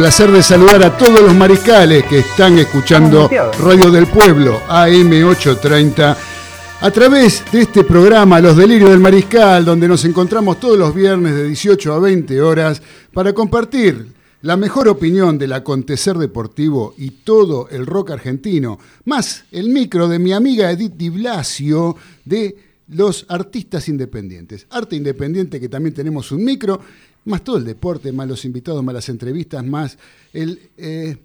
Placer de saludar a todos los mariscales que están escuchando Radio del Pueblo, AM830, a través de este programa Los Delirios del Mariscal, donde nos encontramos todos los viernes de 18 a 20 horas para compartir la mejor opinión del acontecer deportivo y todo el rock argentino, más el micro de mi amiga Edith Di Blasio de los artistas independientes. Arte independiente que también tenemos un micro más todo el deporte, más los invitados, más las entrevistas, más el eh,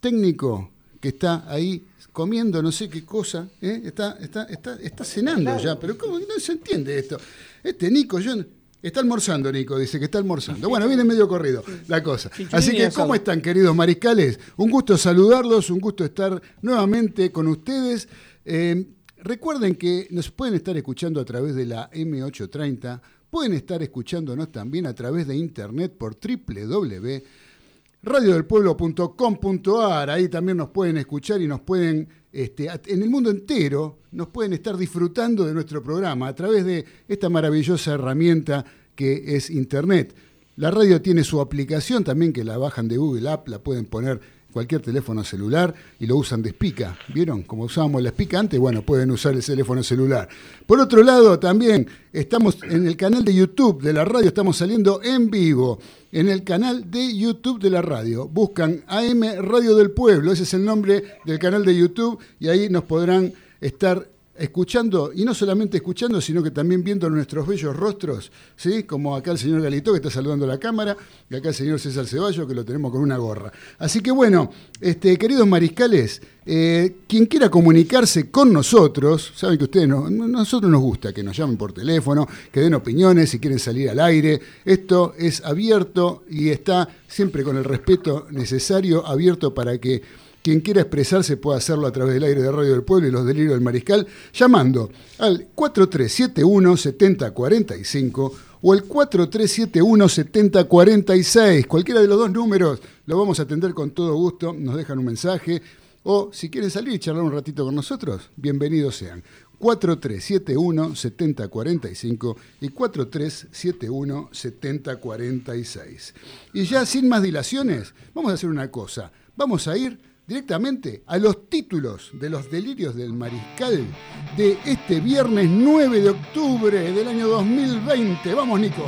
técnico que está ahí comiendo no sé qué cosa, ¿eh? está, está, está, está, cenando ya, pero ¿cómo no se entiende esto? Este Nico, yo... Está almorzando, Nico, dice que está almorzando. Bueno, viene medio corrido la cosa. Así que, ¿cómo están, queridos mariscales? Un gusto saludarlos, un gusto estar nuevamente con ustedes. Eh, recuerden que nos pueden estar escuchando a través de la M830 Pueden estar escuchándonos también a través de internet por www.radiodelpueblo.com.ar. Ahí también nos pueden escuchar y nos pueden, este, en el mundo entero, nos pueden estar disfrutando de nuestro programa a través de esta maravillosa herramienta que es internet. La radio tiene su aplicación también que la bajan de Google App, la pueden poner cualquier teléfono celular y lo usan de espica. ¿Vieron? Como usábamos la espica antes, bueno, pueden usar el teléfono celular. Por otro lado, también estamos en el canal de YouTube de la radio, estamos saliendo en vivo. En el canal de YouTube de la radio. Buscan AM Radio del Pueblo, ese es el nombre del canal de YouTube, y ahí nos podrán estar escuchando, y no solamente escuchando, sino que también viendo nuestros bellos rostros, ¿sí? como acá el señor Galito que está saludando la cámara, y acá el señor César Ceballos que lo tenemos con una gorra. Así que bueno, este, queridos mariscales, eh, quien quiera comunicarse con nosotros, saben que ustedes no, nosotros nos gusta que nos llamen por teléfono, que den opiniones si quieren salir al aire. Esto es abierto y está siempre con el respeto necesario, abierto para que quien quiera expresarse puede hacerlo a través del aire de Radio del Pueblo y los delirios del Mariscal, llamando al 4371-7045 o el 4371-7046. Cualquiera de los dos números lo vamos a atender con todo gusto. Nos dejan un mensaje. O si quieren salir y charlar un ratito con nosotros, bienvenidos sean. 4371-7045 y 4371-7046. Y ya sin más dilaciones, vamos a hacer una cosa. Vamos a ir directamente a los títulos de los delirios del mariscal de este viernes 9 de octubre del año 2020. Vamos, Nico.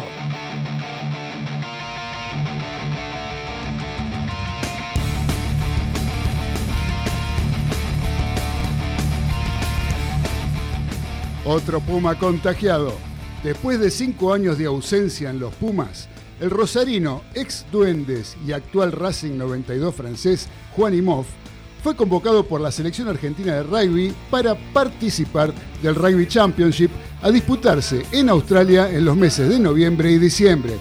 Otro Puma contagiado. Después de cinco años de ausencia en los Pumas, el rosarino, ex Duendes y actual Racing 92 francés, Juan Imhoff, fue convocado por la selección argentina de rugby para participar del Rugby Championship a disputarse en Australia en los meses de noviembre y diciembre.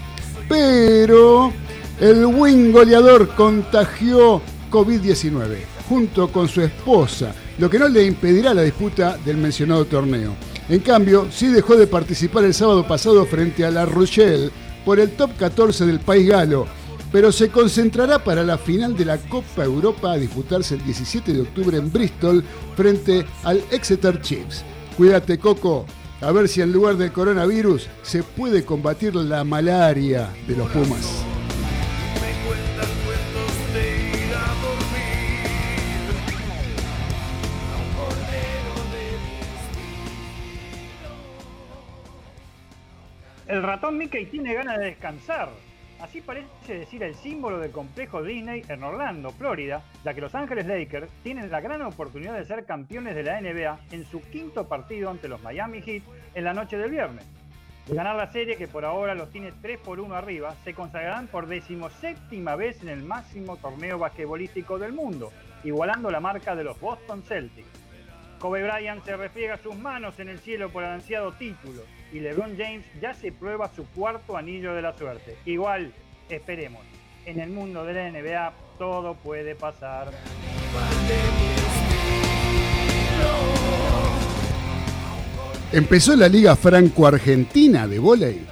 Pero el wing goleador contagió COVID-19 junto con su esposa, lo que no le impedirá la disputa del mencionado torneo. En cambio, sí dejó de participar el sábado pasado frente a La Rochelle por el top 14 del país galo, pero se concentrará para la final de la Copa Europa a disputarse el 17 de octubre en Bristol frente al Exeter Chiefs. Cuídate, Coco, a ver si en lugar del coronavirus se puede combatir la malaria de los Pumas. El ratón Mickey tiene ganas de descansar. Así parece decir el símbolo del complejo Disney en Orlando, Florida, ya que Los Ángeles Lakers tienen la gran oportunidad de ser campeones de la NBA en su quinto partido ante los Miami Heat en la noche del viernes. De ganar la serie, que por ahora los tiene 3 por 1 arriba, se consagrarán por decimoséptima vez en el máximo torneo basquetbolístico del mundo, igualando la marca de los Boston Celtics. Kobe Bryant se refriega sus manos en el cielo por el ansiado título y LeBron James ya se prueba su cuarto anillo de la suerte. Igual, esperemos. En el mundo de la NBA todo puede pasar. Empezó la Liga Franco-Argentina de Voley.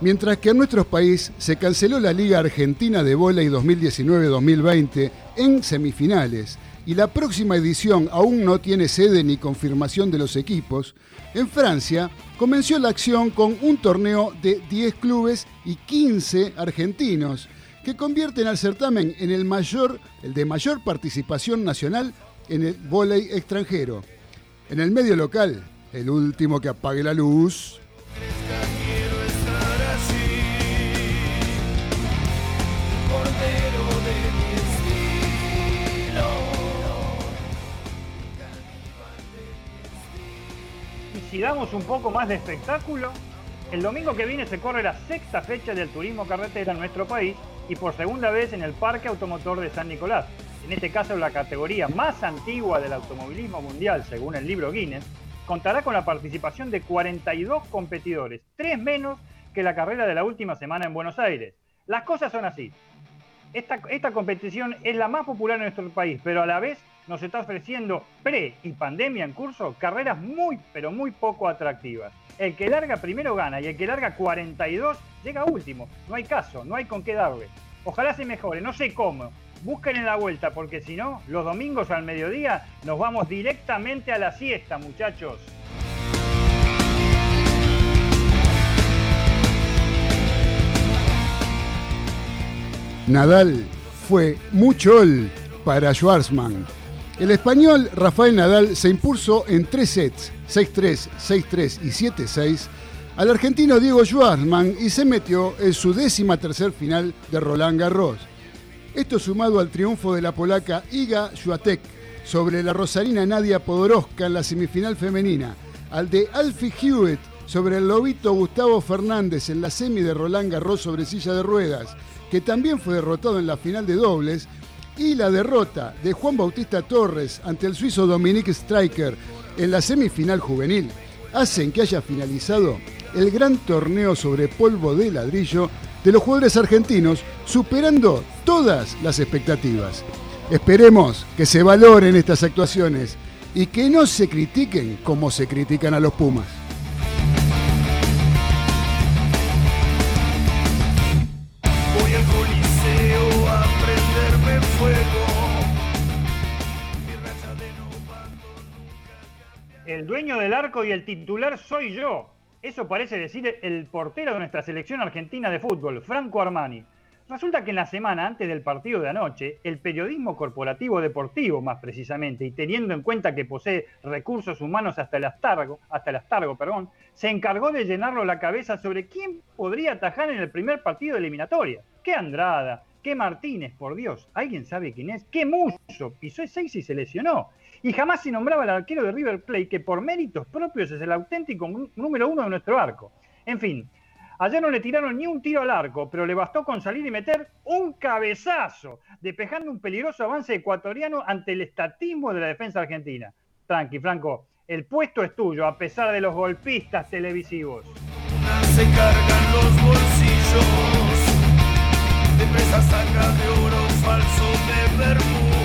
Mientras que en nuestro país se canceló la Liga Argentina de Voley 2019-2020 en semifinales y la próxima edición aún no tiene sede ni confirmación de los equipos, en Francia comenzó la acción con un torneo de 10 clubes y 15 argentinos, que convierten al certamen en el mayor, el de mayor participación nacional en el vóley extranjero. En el medio local, el último que apague la luz. Si damos un poco más de espectáculo, el domingo que viene se corre la sexta fecha del turismo carretera en nuestro país y por segunda vez en el Parque Automotor de San Nicolás. En este caso, la categoría más antigua del automovilismo mundial, según el libro Guinness, contará con la participación de 42 competidores, tres menos que la carrera de la última semana en Buenos Aires. Las cosas son así. Esta, esta competición es la más popular en nuestro país, pero a la vez nos está ofreciendo pre y pandemia en curso carreras muy, pero muy poco atractivas. El que larga primero gana y el que larga 42 llega último. No hay caso, no hay con qué darle. Ojalá se mejore, no sé cómo. Busquen en la vuelta porque si no, los domingos al mediodía nos vamos directamente a la siesta, muchachos. Nadal fue mucho para Schwarzman el español Rafael Nadal se impuso en tres sets, 6-3, 6-3 y 7-6, al argentino Diego Schwartzman y se metió en su décima tercer final de Roland Garros. Esto sumado al triunfo de la polaca Iga Swiatek sobre la rosarina Nadia Podoroska en la semifinal femenina, al de Alfie Hewitt sobre el lobito Gustavo Fernández en la semi de Roland Garros sobre silla de ruedas, que también fue derrotado en la final de dobles, y la derrota de Juan Bautista Torres ante el suizo Dominique Striker en la semifinal juvenil hacen que haya finalizado el gran torneo sobre polvo de ladrillo de los jugadores argentinos, superando todas las expectativas. Esperemos que se valoren estas actuaciones y que no se critiquen como se critican a los Pumas. El dueño del arco y el titular soy yo. Eso parece decir el portero de nuestra selección argentina de fútbol, Franco Armani. Resulta que en la semana antes del partido de anoche, el periodismo corporativo deportivo, más precisamente, y teniendo en cuenta que posee recursos humanos hasta el astargo, hasta el astargo, perdón, se encargó de llenarlo la cabeza sobre quién podría atajar en el primer partido de eliminatoria. ¿Qué Andrada? ¿Qué Martínez, por Dios? ¿Alguien sabe quién es? ¿Qué Muso? Pisó el 6 y se lesionó. Y jamás se nombraba al arquero de River Plate, que por méritos propios es el auténtico número uno de nuestro arco. En fin, ayer no le tiraron ni un tiro al arco, pero le bastó con salir y meter un cabezazo, despejando un peligroso avance ecuatoriano ante el estatismo de la defensa argentina. Tranqui, Franco, el puesto es tuyo, a pesar de los golpistas televisivos. Se cargan los bolsillos de saca de oro falso de.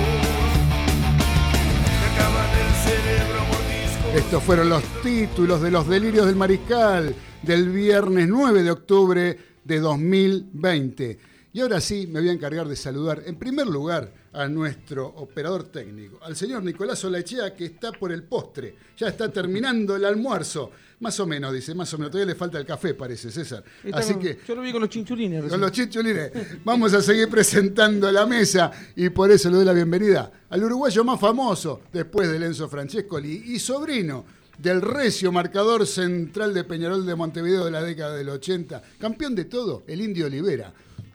Estos fueron los títulos de los delirios del mariscal del viernes 9 de octubre de 2020. Y ahora sí me voy a encargar de saludar en primer lugar a nuestro operador técnico, al señor Nicolás Olachea, que está por el postre, ya está terminando el almuerzo. Más o menos, dice, más o menos. Todavía le falta el café, parece, César. Así que. Yo lo vi con los chinchulines. Con los chinchulines. Vamos a seguir presentando la mesa y por eso le doy la bienvenida al uruguayo más famoso después de Enzo Francescoli y sobrino del recio marcador central de Peñarol de Montevideo de la década del 80, campeón de todo, el Indio Olivera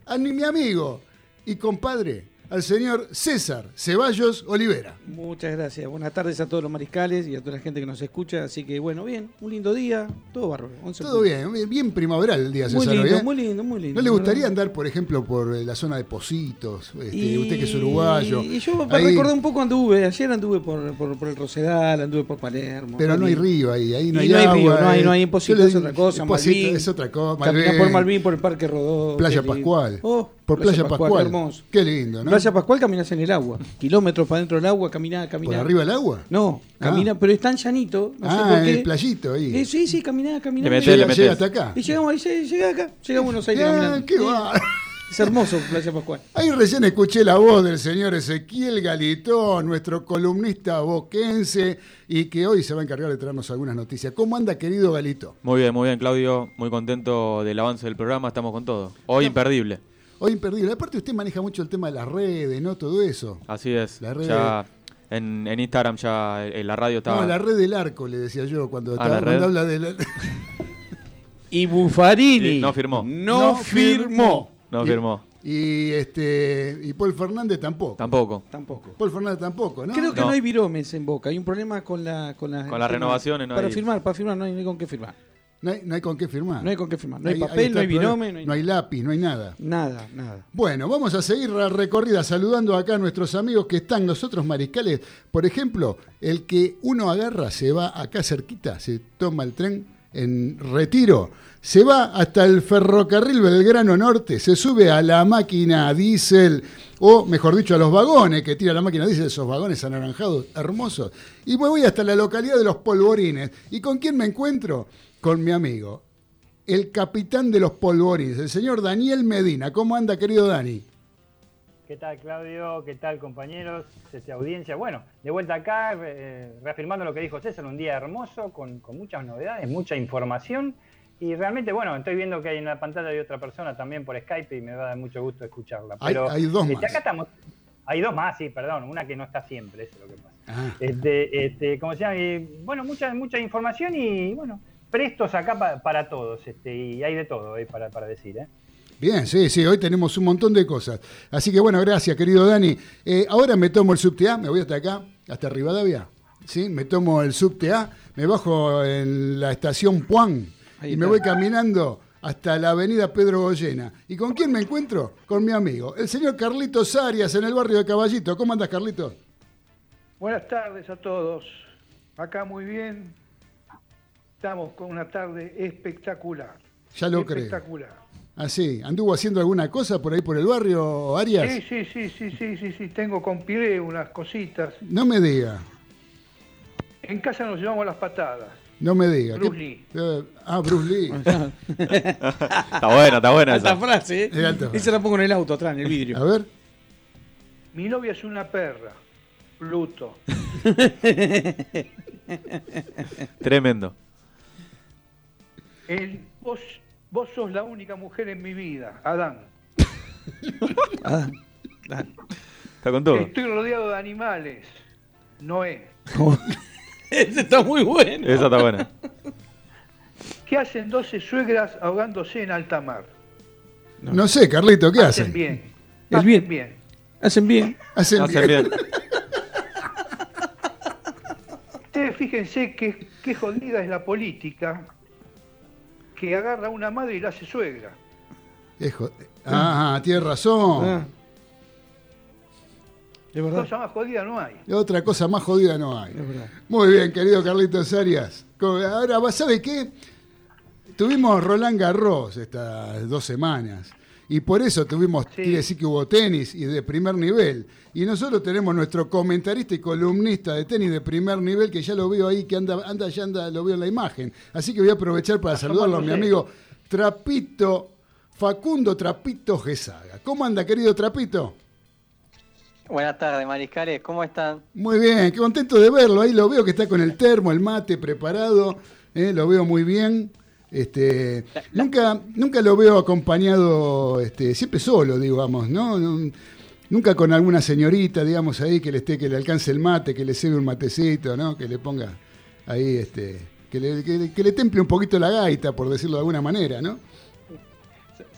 a mi amigo y compadre, al señor César Ceballos Olivera. Muchas gracias. Buenas tardes a todos los mariscales y a toda la gente que nos escucha. Así que bueno, bien, un lindo día, todo bárbaro. Todo bien, bien primaveral el día, César. Muy lindo, muy lindo, muy lindo. ¿No le gustaría andar, por ejemplo, por eh, la zona de Positos? Este, usted que es uruguayo. Y yo me recordé un poco anduve, ayer anduve por, por, el Rosedal, anduve por Palermo. Pero no hay río ahí, ahí no hay, agua. Río, no hay, no hay imposible, es otra cosa. Malvin, es otra cosa. Caminar por Malvin, por el Parque Rodó. Playa Pascual. Oh, por Playa, Pascual, Hermoso. Qué lindo, ¿no? Playa Pascual caminas en el agua. Kilómetros para dentro del agua, caminá, caminá. ¿Por arriba del agua? No, ah. camina, pero es tan llanito. No ah, sé por qué. el playito ahí. Eh, sí, sí, caminá, caminá. Le metés, le metés. Llega hasta acá. Y llegamos ahí, llega acá. Llega a Buenos Aires ah, caminando. qué va. Es hermoso Playa Pascual. Ahí recién escuché la voz del señor Ezequiel Galitón, nuestro columnista boquense, y que hoy se va a encargar de traernos algunas noticias. ¿Cómo anda, querido Galito? Muy bien, muy bien, Claudio. Muy contento del avance del programa. Estamos con todo. Hoy imperdible. Hoy imperdible. Aparte usted maneja mucho el tema de las redes, ¿no? Todo eso. Así es. La red ya en, Instagram ya en la radio estaba... No, la red del arco, le decía yo, cuando, ah, habla de la... y Buffarini. no firmó. No, firmó. No firmó. Y este y Paul Fernández tampoco. Tampoco. Tampoco. Paul Fernández tampoco, ¿no? Creo que no, hay viromes en Boca. Hay un problema con la con, la, con las renovaciones. No para firmar, para firmar no hay ni con qué firmar. No hay, con qué firmar. No hay con qué firmar. No hay, papel, no hay binome. No hay, lápiz, no hay nada. Nada, nada. Bueno, vamos a seguir la recorrida saludando acá a nuestros amigos que están, nosotros mariscales. Por ejemplo, el que uno agarra, se va acá cerquita, se toma el tren en retiro, se va hasta el ferrocarril Belgrano Norte, se sube a la máquina diésel, o mejor dicho, a los vagones que tira la máquina diésel, esos vagones anaranjados hermosos, y me voy hasta la localidad de los Polvorines. ¿Y con quién me encuentro? Con mi amigo, el capitán de los polvorines, el señor Daniel Medina. ¿Cómo anda, querido Dani? ¿Qué tal, Claudio? ¿Qué tal, compañeros? Esta audiencia. Bueno, de vuelta acá, eh, reafirmando lo que dijo César, un día hermoso, con, muchas novedades, mucha información. Y realmente, bueno, estoy viendo que hay en la pantalla de otra persona también por Skype y me da mucho gusto escucharla. Pero, hay, dos este, más. Acá estamos, hay dos más, sí, perdón, una que no está siempre, eso es lo que pasa. Ah. Este, este, como se llama, bueno, mucha, mucha información y bueno, prestos acá para todos, este, y hay de todo eh, para, decir. ¿eh? Bien, sí, sí, hoy tenemos un montón de cosas. Así que bueno, gracias, querido Dani. Eh, ahora me tomo el subte A, me voy hasta acá, hasta Rivadavia. ¿sí? Me tomo el subte A, me bajo en la estación Puan y me voy caminando hasta la avenida Pedro Goyena. ¿Y con quién me encuentro? Con mi amigo, el señor Carlitos Arias, en el barrio de Caballito. ¿Cómo andas, Carlitos? Buenas tardes a todos. Acá muy bien, Estamos con una tarde espectacular. Ya lo creo. Espectacular. Ah, sí. ¿Anduvo haciendo alguna cosa por ahí por el barrio, Arias? Sí, sí, sí, sí, sí, sí, sí. Tengo con Piré unas cositas. No me diga. En casa nos llevamos las patadas. No me diga. Bruce Lee. Eh, ah, Bruce Lee. está buena, está buena esa. frase, ¿eh? Esa la pongo en el auto atrás, en el vidrio. A ver. Mi novia es una perra. Pluto. Tremendo vos, vos sos la única mujer en mi vida, Adán. Adán. Está con todo. Estoy rodeado de animales. Noé. Esa está muy buena. Esa está buena. ¿Qué hacen 12 suegras ahogándose en alta mar? No, sé, Carlito, ¿qué hacen? bien. El Hacen bien. bien. Hacen bien. Hacen Hacen bien. bien. Ustedes fíjense qué jodida es la política que agarra a una madre y la hace suegra. Es jo- Ah, tiene razón. Ah. Es verdad. Cosa más jodida no hay. Otra cosa más jodida no hay. Es verdad. Muy bien, querido Carlitos Arias. Ahora, ¿sabe qué? Tuvimos Roland Garros estas dos semanas. Y por eso tuvimos, Sí. quiere decir que hubo tenis y de primer nivel. Y nosotros tenemos nuestro comentarista y columnista de tenis de primer nivel, que ya lo veo ahí, que anda, anda, ya anda, lo veo en la imagen. Así que voy a aprovechar para saludarlo a mi amigo Trapito, Facundo Trapito Gesaga. ¿Cómo anda, querido Trapito? Buenas tardes, mariscales, ¿cómo están? Muy bien, qué contento de verlo. Ahí lo veo que está con el termo, el mate preparado. eh, lo veo muy bien. Este, nunca, nunca lo veo acompañado, este, siempre solo, digamos, ¿no? No- Nunca con alguna señorita, digamos, ahí que le esté, que le alcance el mate, que le cebe un matecito, ¿no? Que le ponga ahí, este, que le, que le- que le temple un poquito la gaita, por decirlo de alguna manera, ¿no?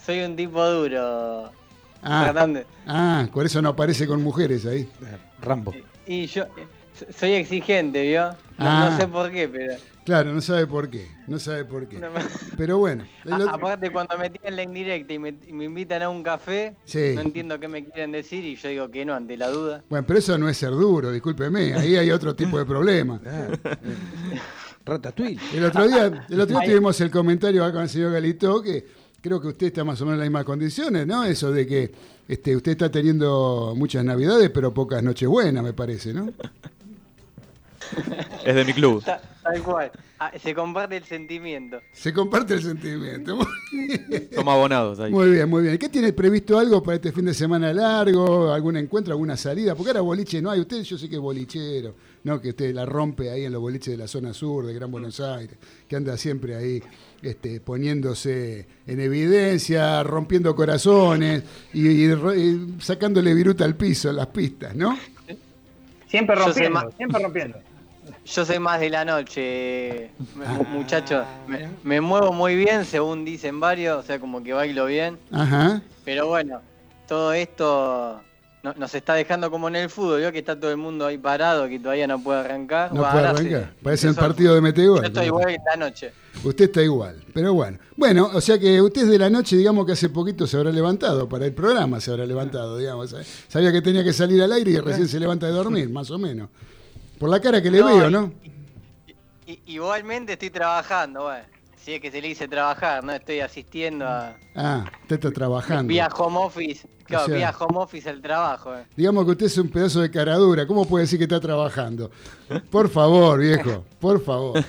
Soy un tipo duro, Ah, ah, por eso no aparece con mujeres ahí. Rambo. Y yo soy exigente, ¿vio? No, Ah. no sé por qué, pero... Claro, no sabe por qué, no sabe por qué. no me- Pero bueno, otro- aparte, cuando me tiran la indirecta y me, y me invitan a un café, Sí. no entiendo qué me quieren decir y yo digo que no, ante la duda. Bueno, pero eso no es ser duro, discúlpeme. Ahí hay otro tipo de problema. Ratatouille. El otro día, el otro día tuvimos el comentario acá con el señor Galito que creo que usted está más o menos en las mismas condiciones, ¿no? Eso de que este, usted está teniendo muchas navidades, pero pocas noches buenas, me parece, ¿no? Es de mi club. Ta- Tal cual. Ah, se comparte el sentimiento. Se comparte el sentimiento. Somos abonados ahí. Muy bien, muy bien. ¿Qué tiene previsto algo para este fin de semana largo? ¿Algún encuentro, alguna salida? Porque ahora boliche no hay. Usted yo sé que es bolichero, ¿no? Que usted la rompe ahí en los boliches de la zona sur de Gran Buenos Aires, que anda siempre ahí este, poniéndose en evidencia, rompiendo corazones y, y sacándole viruta al piso en las pistas, ¿no? Siempre rompiendo, siempre rompiendo. Yo soy más de la noche, Ah. muchachos. Me, me muevo muy bien, según dicen varios, o sea, como que bailo bien. Ajá. Pero bueno, todo esto no- nos está dejando como en el fútbol, vio que está todo el mundo ahí parado, que todavía no puede arrancar. No puede sí. arrancar. Parece el partido de Metegol. Yo estoy igual la noche. Usted está igual, pero bueno. Bueno, o sea que usted es de la noche, digamos que hace poquito se habrá levantado, para el programa se habrá levantado, digamos. ¿eh? Sabía que tenía que salir al aire y recién se levanta de dormir, más o menos. Por la cara que le No, veo, y- ¿no? Igualmente estoy trabajando, bueno. Si es que se le dice trabajar, ¿no? Estoy asistiendo a... Ah, usted está trabajando. Vía home office. Claro, O sea- vía home office el trabajo. eh. Digamos que usted es un pedazo de caradura. ¿Cómo puede decir que está trabajando? Por favor, viejo, por favor.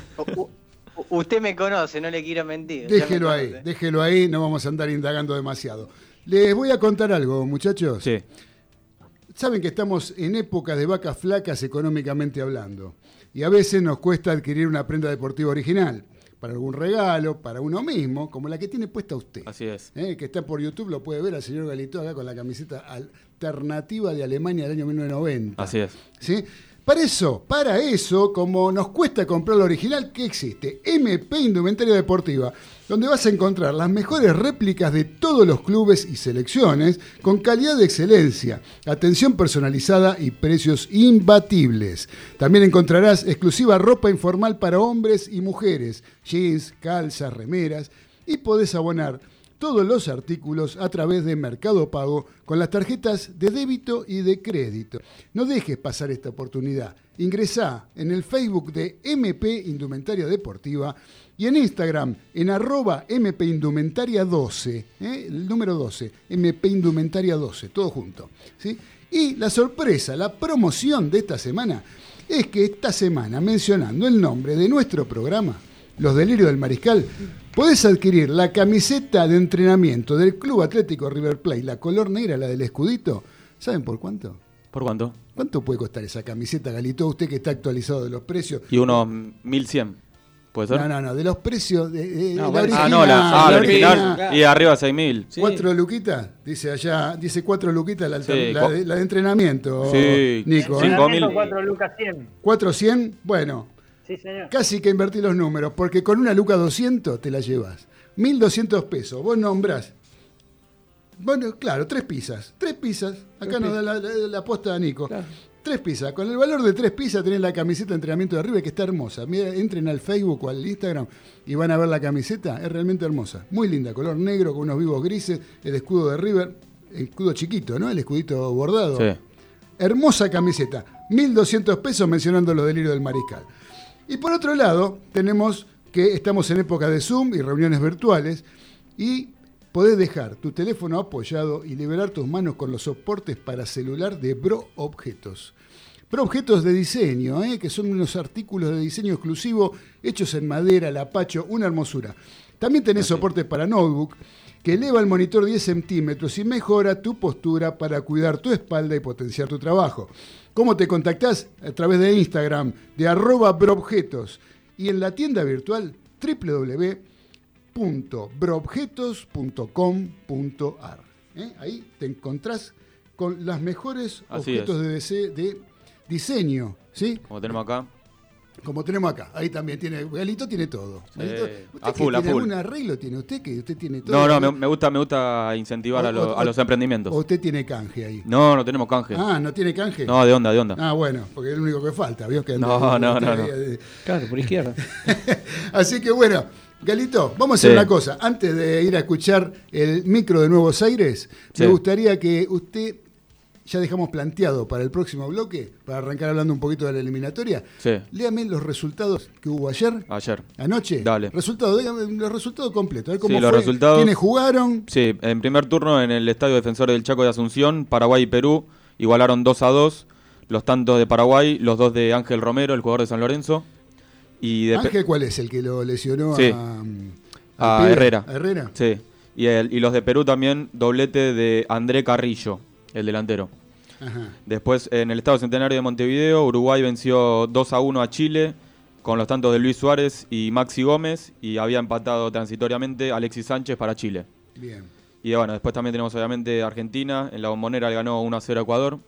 Usted me conoce, no le quiero mentir. me Déjelo ahí, déjelo ahí, no vamos a andar indagando demasiado. Les voy a contar algo, muchachos. Sí. Saben que estamos en épocas de vacas flacas económicamente hablando. Y a veces nos cuesta adquirir una prenda deportiva original. Para algún regalo, para uno mismo, como la que tiene puesta usted. Así es. Eh, que está por YouTube, lo puede ver al señor Galito acá con la camiseta alternativa de Alemania del año 1990. Así es. ¿sí? Para eso, para eso, como nos cuesta comprar la original, ¿qué existe? MP Indumentaria Deportiva, donde vas a encontrar las mejores réplicas de todos los clubes y selecciones, con calidad de excelencia, atención personalizada y precios imbatibles. También encontrarás exclusiva ropa informal para hombres y mujeres, jeans, calzas, remeras, y podés abonar todos los artículos a través de Mercado Pago con las tarjetas de débito y de crédito. No dejes pasar esta oportunidad. Ingresá en el Facebook de MP Indumentaria Deportiva y en Instagram en arroba MP Indumentaria 12, ¿eh? el número 12, MP Indumentaria 12, todo junto. ¿sí? Y la sorpresa, la promoción de esta semana es que esta semana, mencionando el nombre de nuestro programa, Los Delirios del Mariscal, podés adquirir la camiseta de entrenamiento del Club Atlético River Plate, la color negra, la del escudito. ¿Saben por cuánto? ¿Por cuánto? ¿Cuánto puede costar esa camiseta, Galito? Usted que está actualizado de los precios. Y unos 1100. ¿Puede ser? No, no, no, de los precios de, de- No, la vale. Ah, original, no, la, ah, la la original. original. Y arriba 6000. Sí. ¿Cuatro luquitas? Dice allá, dice cuatro luquitas la, Sí, la de, la de entrenamiento, Sí, Nico. cinco ¿eh? mil. Entrenamiento, 4 lucas 100. ¿Cuatro cien? Bueno, Sí, señor. casi que invertí los números, porque con una luca 200 te la llevas. 1.200 pesos. Vos nombrás Bueno, claro, tres pizzas. Tres pizzas. Acá Tres nos da la, la- la aposta a Nico. Claro. Tres pizzas. Con el valor de tres pizzas tenés la camiseta de entrenamiento de River que está hermosa. Mira, entren al Facebook o al Instagram y van a ver la camiseta. Es realmente hermosa. Muy linda. Color negro con unos vivos grises. El escudo de River. El escudo chiquito, ¿no? El escudito bordado. Sí. Hermosa camiseta. 1.200 pesos mencionando los delirios del mariscal. Y por otro lado, tenemos que estamos en época de Zoom y reuniones virtuales y podés dejar tu teléfono apoyado y liberar tus manos con los soportes para celular de Bro Objetos. Bro Objetos de diseño, ¿eh? que son unos artículos de diseño exclusivo hechos en madera, lapacho, una hermosura. También tenés soporte para notebook que eleva el monitor 10 centímetros y mejora tu postura para cuidar tu espalda y potenciar tu trabajo. ¿Cómo te contactás? A través de Instagram, de arroba broobjetos y en la tienda virtual www.broobjetos.com.ar. ¿Eh? Ahí te encontrás con las mejores Así objetos de, dise- de diseño, ¿sí? Como tenemos acá. Como tenemos acá. Ahí también tiene, Galito tiene todo. Galito, ¿usted full, a tiene full. algún arreglo tiene usted que usted tiene todo? No, no, me, me gusta, me gusta incentivar O- a, lo- o- a los emprendimientos. ¿O usted tiene canje ahí? No, no tenemos canje. Ah, ¿no tiene canje? No, de onda, de onda. Ah, bueno, porque es lo único que falta, ¿vio? Que No, no, no, no. Claro, por izquierda. Así que bueno, Galito, vamos a hacer Sí. una cosa. Antes de ir a escuchar el micro de Nuevos Aires, Sí. me gustaría que usted, ya dejamos planteado para el próximo bloque, para arrancar hablando un poquito de la eliminatoria, Sí, léame los resultados que hubo ayer, ayer. anoche. Dale. Resultados, dígame los resultados completos. A ver cómo Sí, los fue, resultados- quiénes jugaron. Sí, en primer turno en el Estadio Defensores del Chaco de Asunción, Paraguay y Perú igualaron 2 a 2. Los tantos de Paraguay, los dos de Ángel Romero, el jugador de San Lorenzo. Y Ángel, ¿cuál es? El que lo lesionó Sí. a, A? Herrera. ¿A Herrera? Sí. Y, el- y los de Perú también, doblete de André Carrillo, el delantero. Ajá. Después, en el Estado Centenario de Montevideo, Uruguay venció 2 a 1 a Chile con los tantos de Luis Suárez y Maxi Gómez y había empatado transitoriamente Alexis Sánchez para Chile. Bien. Y bueno, después también tenemos obviamente Argentina, en la bombonera le ganó 1 a 0 a Ecuador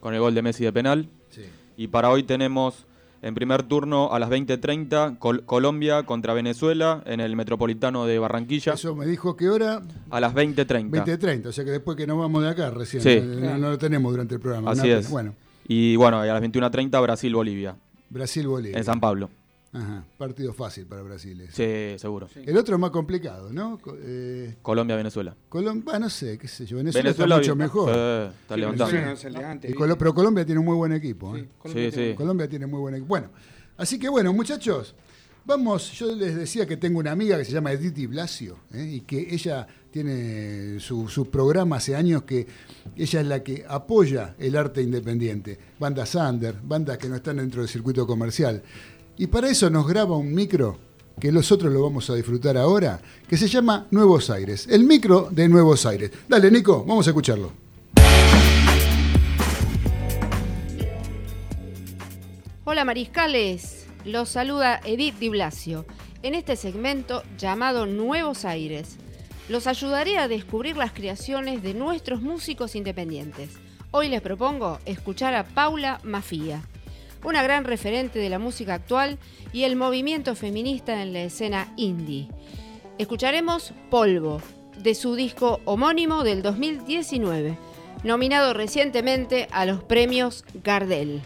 con el gol de Messi de penal. Sí. Y para hoy tenemos en primer turno a las 20.30 Col- Colombia contra Venezuela en el Metropolitano de Barranquilla Eso me dijo que hora a las 20.30. 20.30, o sea que después que nos vamos de acá recién, Sí. eh, no, no lo tenemos durante el programa. Así es. Bueno, Y bueno, a las 21.30 Brasil-Bolivia Brasil-Bolivia. en San Pablo. Ajá, partido fácil para Brasil. ese. Sí, seguro. El otro es más complicado, ¿no? Co- Eh, Colombia-Venezuela. Colombia, no sé, qué sé yo. Venezuela, está mucho mejor. Sí, está levantando. Venezuela pero Colombia tiene un muy buen equipo. ¿eh? Sí, sí. Colombia tiene muy buen equipo. Bueno, así que bueno, muchachos, vamos, yo les decía que tengo una amiga que se llama Edith Di Blasio, ¿eh? y que ella tiene su, su programa hace años que ella es la que apoya el arte independiente. Bandas under, bandas que no están dentro del circuito comercial. Y para eso nos graba un micro que nosotros lo vamos a disfrutar ahora, que se llama Nuevos Aires. El micro de Nuevos Aires. Dale, Nico, vamos a escucharlo. Hola mariscales, los saluda Edith Di Blasio. En este segmento llamado Nuevos Aires, los ayudaré a descubrir las creaciones de nuestros músicos independientes. Hoy les propongo escuchar a Paula Mafia, una gran referente de la música actual y el movimiento feminista en la escena indie. Escucharemos Polvo, de su disco homónimo del 2019, nominado recientemente a los premios Gardel.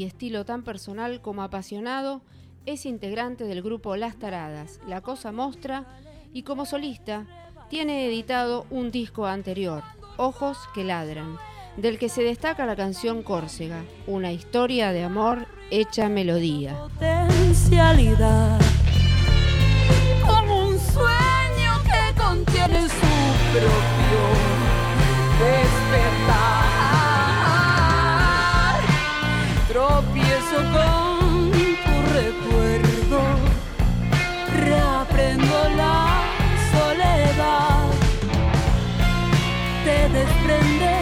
Y estilo tan personal como apasionado, es integrante del grupo Las Taradas, La Cosa Mostra, y como solista tiene editado un disco anterior, Ojos que Ladran, del que se destaca la canción Córcega, una historia de amor hecha melodía. Potencialidad. Como un sueño que contiene su propio despertar. Tropiezo con tu recuerdo, reaprendo la soledad. Te desprendes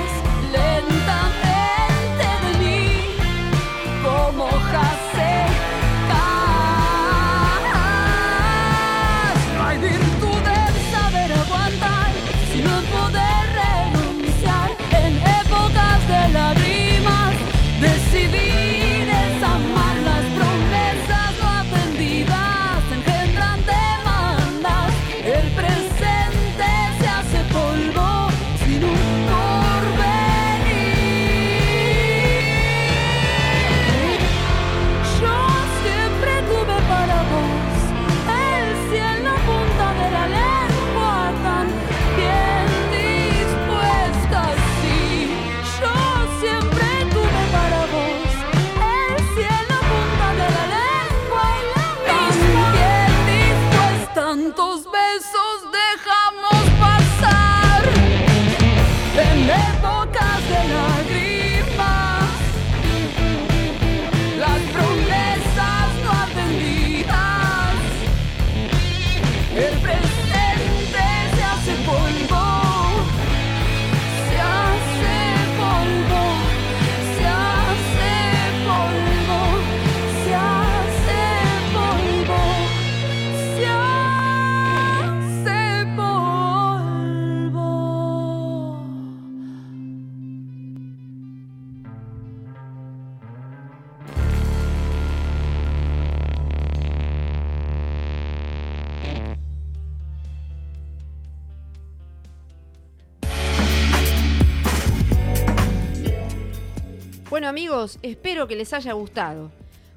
amigos, espero que les haya gustado.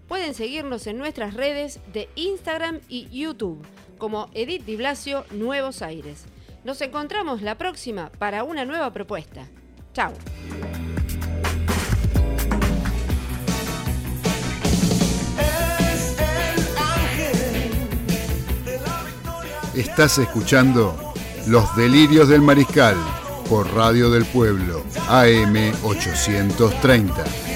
Pueden seguirnos en nuestras redes de Instagram y YouTube como Edith Di Blasio Nuevos Aires. Nos encontramos la próxima para una nueva propuesta. Chao. Estás escuchando Los Delirios del Mariscal por Radio del Pueblo, AM 830.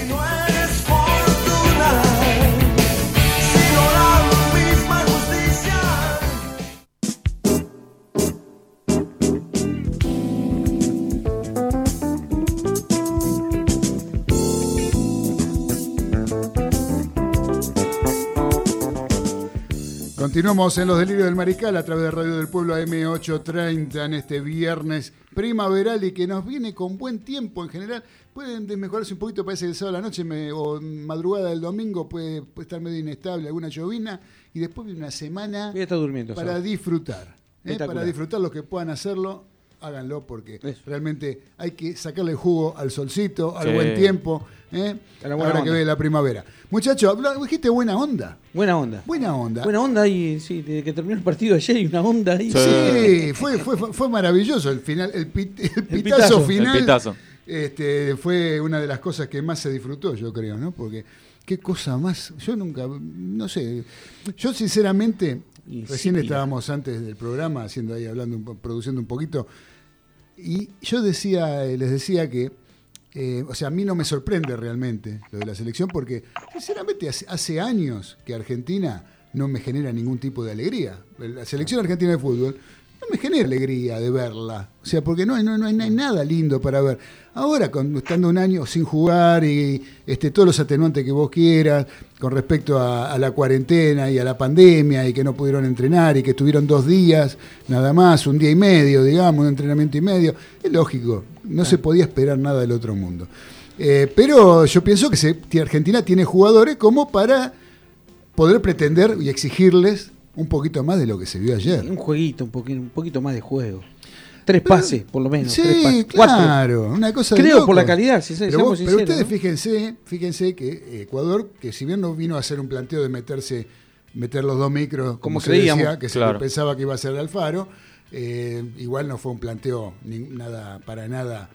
Continuamos en Los Delirios del Mariscal a través de Radio del Pueblo AM830 en este viernes primaveral y que nos viene con buen tiempo en general. Pueden desmejorarse un poquito, parece que el sábado a la noche me- o madrugada del domingo puede, puede estar medio inestable, alguna llovina y después viene una semana Voy a estar durmiendo. para disfrutar. ¿eh? Para disfrutar los que puedan hacerlo, háganlo porque Eso. realmente hay que sacarle el jugo al solcito, al Sí. buen tiempo, ¿eh? A la buena ahora que onda. ve la primavera. Muchachos, dijiste buena onda. Buena onda. Buena onda. Buena onda y sí, desde que terminó el partido ayer y una onda ahí. Sí. Sí, fue, fue, fue- maravilloso el final, el, pit- el pitazo pitazo. final. El pitazo. Este, fue una de las cosas que más se disfrutó, yo creo, ¿no? Porque qué cosa más, yo nunca, no sé, yo sinceramente, Recién estábamos antes del programa haciendo ahí, hablando, produciendo un poquito, y yo decía, eh, les decía que, eh, o sea, a mí no me sorprende realmente lo de la selección, porque sinceramente hace, hace años que Argentina no me genera ningún tipo de alegría. La selección argentina de fútbol no me genera alegría de verla. O sea, porque no hay, no, no hay, nada lindo para ver. Ahora, con, estando un año sin jugar y este, todos los atenuantes que vos quieras con respecto a, la cuarentena y a la pandemia y que no pudieron entrenar y que estuvieron dos días nada más, un día y medio, digamos, un entrenamiento y medio, es lógico, no se podía esperar nada del otro mundo. Eh, pero yo pienso que Argentina tiene jugadores como para poder pretender y exigirles un poquito más de lo que se vio ayer. Un jueguito, un poquito, un poquito más de juego. Tres pases, por lo menos. tres Sí, pases. Cuatro. claro, una cosa de Creo por la calidad, si pero, vos- pero ustedes ¿no? fíjense, fíjense que Ecuador, que si bien no vino a hacer un planteo de meterse, meter los dos micros, como, Como se creíamos. decía, que se pensaba que iba a ser Alfaro, eh, igual no fue un planteo ni- nada, para nada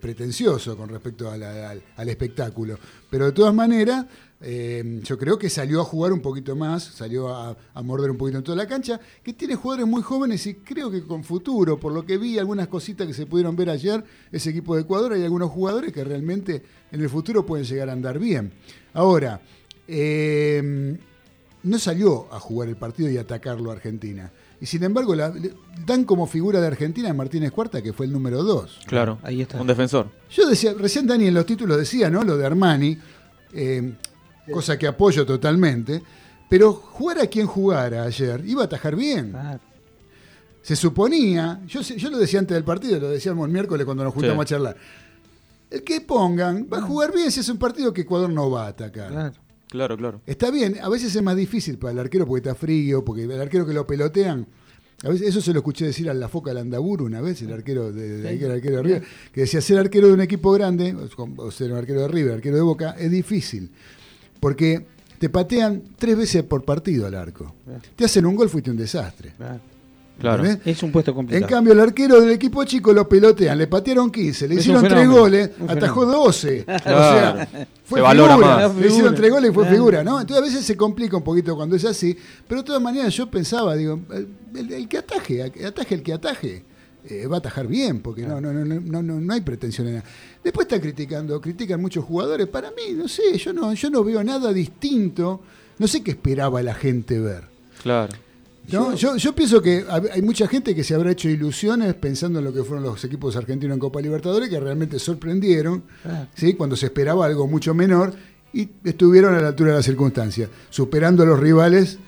pretencioso con respecto al, espectáculo. Pero de todas maneras, eh, yo creo que salió a jugar un poquito más, salió a, a morder un poquito en toda la cancha, que tiene jugadores muy jóvenes y creo que con futuro, por lo que vi, algunas cositas que se pudieron ver ayer, ese equipo de Ecuador, hay algunos jugadores que realmente en el futuro pueden llegar a andar bien. Ahora, eh, no salió a jugar el partido y atacarlo a Argentina. Y sin embargo, la- dan como figura de Argentina a Martínez Cuarta, que fue el número 2. Claro. Ahí está. Un defensor. Yo decía, recién Dani en los títulos decía, ¿no? Lo de Armani, eh, cosa que apoyo totalmente, pero jugar a quien jugara ayer iba a atajar bien. Claro. Se suponía, yo, sé- yo lo decía antes del partido, lo decíamos el miércoles cuando nos juntamos Sí. a charlar. El que pongan va a jugar bien si es un partido que Ecuador no va a atacar. Claro. Claro, claro. Está bien, a veces es más difícil para el arquero porque está frío, porque el arquero que lo pelotean. A veces, eso se lo escuché decir a la Foca Landaburu una vez, el arquero de, de- el arquero de River, que decía ser arquero de un equipo grande, o ser un arquero de River, arquero de Boca, es difícil. Porque te patean tres veces por partido al arco. Te hacen un gol, fuiste un desastre. claro. Claro. Es un puesto En complicado. cambio, el arquero del equipo chico lo pelotean, le patearon 15, le Es hicieron un tres fenómeno, goles, un atajó fenómeno. 12. Claro. O sea, fue Se valora figura, más. Le hicieron tres goles y fue Claro. figura, ¿no? Entonces a veces se complica un poquito cuando es así, pero de todas maneras yo pensaba, digo, el, el- el que ataje, ataje el que ataje. eh, va a atajar bien, porque no, no, no, no, no, no hay pretensión en nada. Después está criticando, critican muchos jugadores. Para mí, no sé, yo no, yo no veo nada distinto. No sé qué esperaba la gente ver. Claro. ¿No? Yo, yo pienso que hay mucha gente que se habrá hecho ilusiones pensando en lo que fueron los equipos argentinos en Copa Libertadores, que realmente sorprendieron, Claro. ¿sí? cuando se esperaba algo mucho menor, y estuvieron a la altura de las circunstancias, superando a los rivales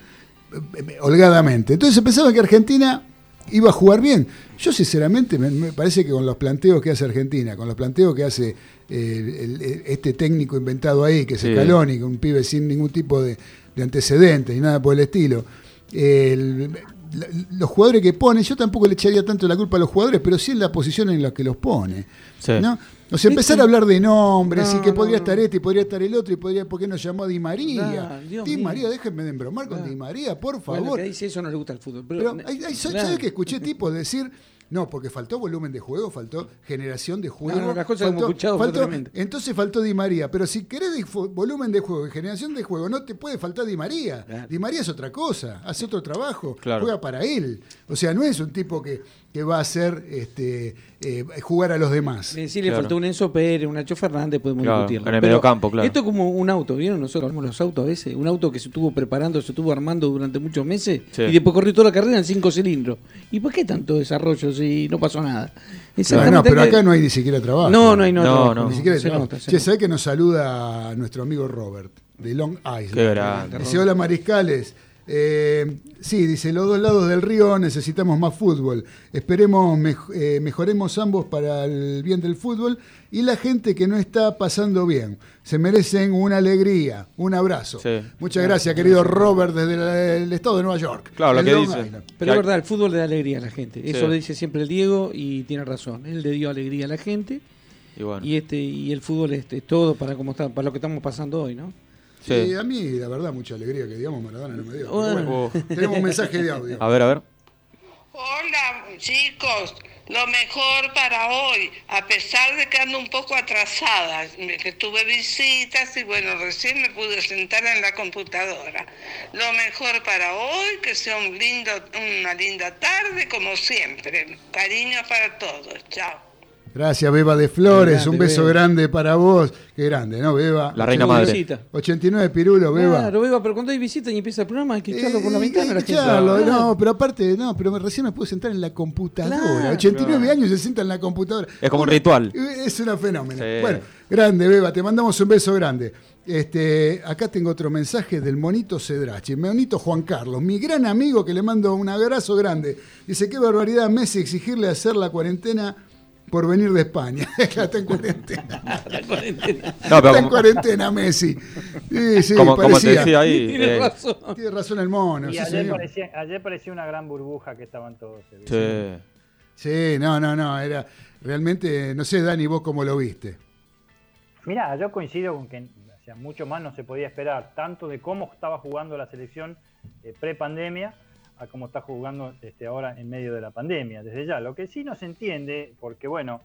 eh, eh, holgadamente. Entonces se pensaba que Argentina iba a jugar bien. Yo sinceramente me, me parece que con los planteos que hace Argentina, con los planteos que hace eh, el- el- este técnico inventado ahí, que es Sí. Scaloni, un pibe sin ningún tipo de, de antecedentes y nada por el estilo, el- la- los jugadores que pone, yo tampoco le echaría tanto la culpa a los jugadores, pero sí en la posición en la que los pone. Sí. ¿no? O sea, empezar a hablar de nombres No, y que podría no, estar este y podría estar el otro y podría, ¿por qué no llamó a Di María? Dios Di mío. María, déjenme de embromar con. Di María, por Bueno, favor. que eso no le gusta al fútbol. Pero, Pero hay, hay- Claro. ¿sabes que escuché tipos decir? No, porque faltó volumen de juego, faltó generación de juego. No, no, las cosas que hemos escuchado faltó-. Entonces faltó Di María. Pero si querés de volumen de juego y generación de juego, no te puede faltar Di María. Claro. Di María es otra cosa, hace otro trabajo, Claro. juega para él. O sea, no es un tipo que, que va a hacer este, eh, jugar a los demás. Decía, le Claro. faltó un Enzo Pérez, un Nacho Fernández, podemos Claro, discutirlo. en el Pero mediocampo, claro. Esto es como un auto, ¿vieron? Nosotros hablamos los autos a veces. Un auto que se estuvo preparando, se estuvo armando durante muchos meses Sí. y después corrió toda la carrera en cinco cilindros. ¿Y por qué tanto desarrollo si no pasó nada? No, Exactamente no, pero acá no hay ni siquiera trabajo. No, no hay no, No, trabajo, no. Ni siquiera se trabajo. nota, se Che. ¿sabés que nos saluda nuestro amigo Robert, de Long Island? Qué grande. Dice, hola Mariscales. Eh, sí, dice, los dos lados del río necesitamos más fútbol. Esperemos, eh, mejoremos ambos para el bien del fútbol y la gente que no está pasando bien. Se merecen una alegría, un abrazo. Sí. Muchas gracias, querido Robert, desde el, el estado de Nueva York. Claro, lo que Long dice. Island. Pero es verdad, el fútbol le da alegría a la gente. Eso Sí. lo dice siempre el Diego y tiene razón. Él le dio alegría a la gente Y bueno. y este y el fútbol es, es todo para como está, para lo que estamos pasando hoy, ¿no? Sí, a mí, la verdad, mucha alegría que digamos Maradona no me dio. Bueno. bueno, Oh. tenemos un mensaje de audio. A ver, a ver. Hola chicos, lo mejor para hoy, a pesar de que ando un poco atrasada, que tuve visitas y bueno, recién me pude sentar en la computadora. Lo mejor para hoy, que sea un lindo, una linda tarde como siempre. Cariños para todos, chao. Gracias, Beba de Flores. Grande, un beso Beba. grande para vos. Qué grande, ¿no, Beba? La reina madre. visita. 89 Pirulo, Beba. Claro, Beba, pero cuando hay visita y empieza el programa hay que echarlo por la Eh, ventana. hay que Claro. no, pero aparte, no, pero recién me pude sentar en la computadora. Claro. 89 años se sienta en la computadora. Es como un ritual. Es una fenómeno. Sí. Bueno, grande, Beba, te mandamos un beso grande. Este, acá tengo otro mensaje del monito Cedrachi, monito Juan Carlos, mi gran amigo que le mando un abrazo grande. Dice, qué barbaridad Messi exigirle hacer la cuarentena por venir de España. Ya está en cuarentena. La cuarentena. No, pero está en cuarentena Messi. Sí, sí, como, como te decía ahí. Tiene eh, razón. Tiene razón el mono. Y sí, ayer parecía, ayer parecía una gran burbuja que estaban todos. sí. Sí, no, no, no, era realmente, no sé, Dani, vos cómo lo viste. Mira, yo coincido con que o sea, mucho más no se podía esperar, tanto de cómo estaba jugando la selección eh, pre-pandemia a cómo está jugando este, ahora en medio de la pandemia, desde ya. Lo que sí no se entiende, porque bueno,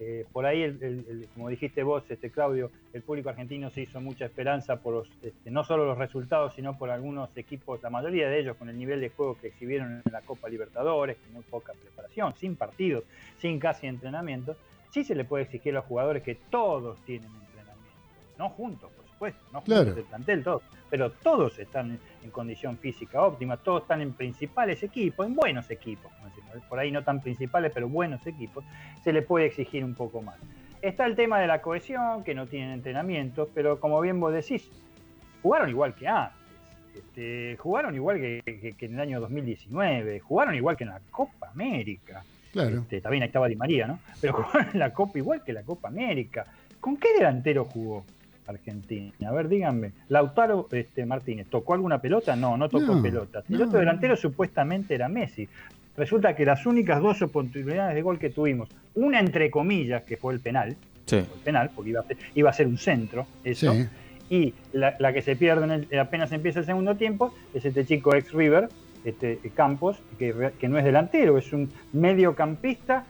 eh, por ahí, el- como dijiste vos, este, Claudio, el público argentino se hizo mucha esperanza por los, este, no solo los resultados, sino por algunos equipos, la mayoría de ellos con el nivel de juego que exhibieron en la Copa Libertadores, con muy poca preparación, sin partidos, sin casi entrenamiento. Sí se le puede exigir a los jugadores que todos tienen entrenamiento, no juntos, supuesto, no Claro. el plantel, todos, pero todos están en, en condición física óptima, todos están en principales equipos, en buenos equipos, por ahí no tan principales, pero buenos equipos, se le puede exigir un poco más. Está el tema de la cohesión, que no tienen entrenamiento, pero como bien vos decís, jugaron igual que antes. Este, jugaron igual que, que- que en el año 2019, jugaron igual que en la Copa América. Claro. Este, también ahí estaba Di María, ¿no? Pero jugaron en la Copa igual que la Copa América. ¿Con qué delantero jugó Argentina? A ver, díganme. Lautaro este, Martínez, ¿tocó alguna pelota? No, no tocó No, pelota. El no. otro delantero supuestamente era Messi. Resulta que las únicas dos oportunidades de gol que tuvimos, una entre comillas, que fue el penal, Sí. el penal, porque iba a ser, iba a ser un centro, eso, Sí. y la, la que se pierde en el- apenas empieza el segundo tiempo es este chico ex River, este Campos, que, que no es delantero, es un mediocampista,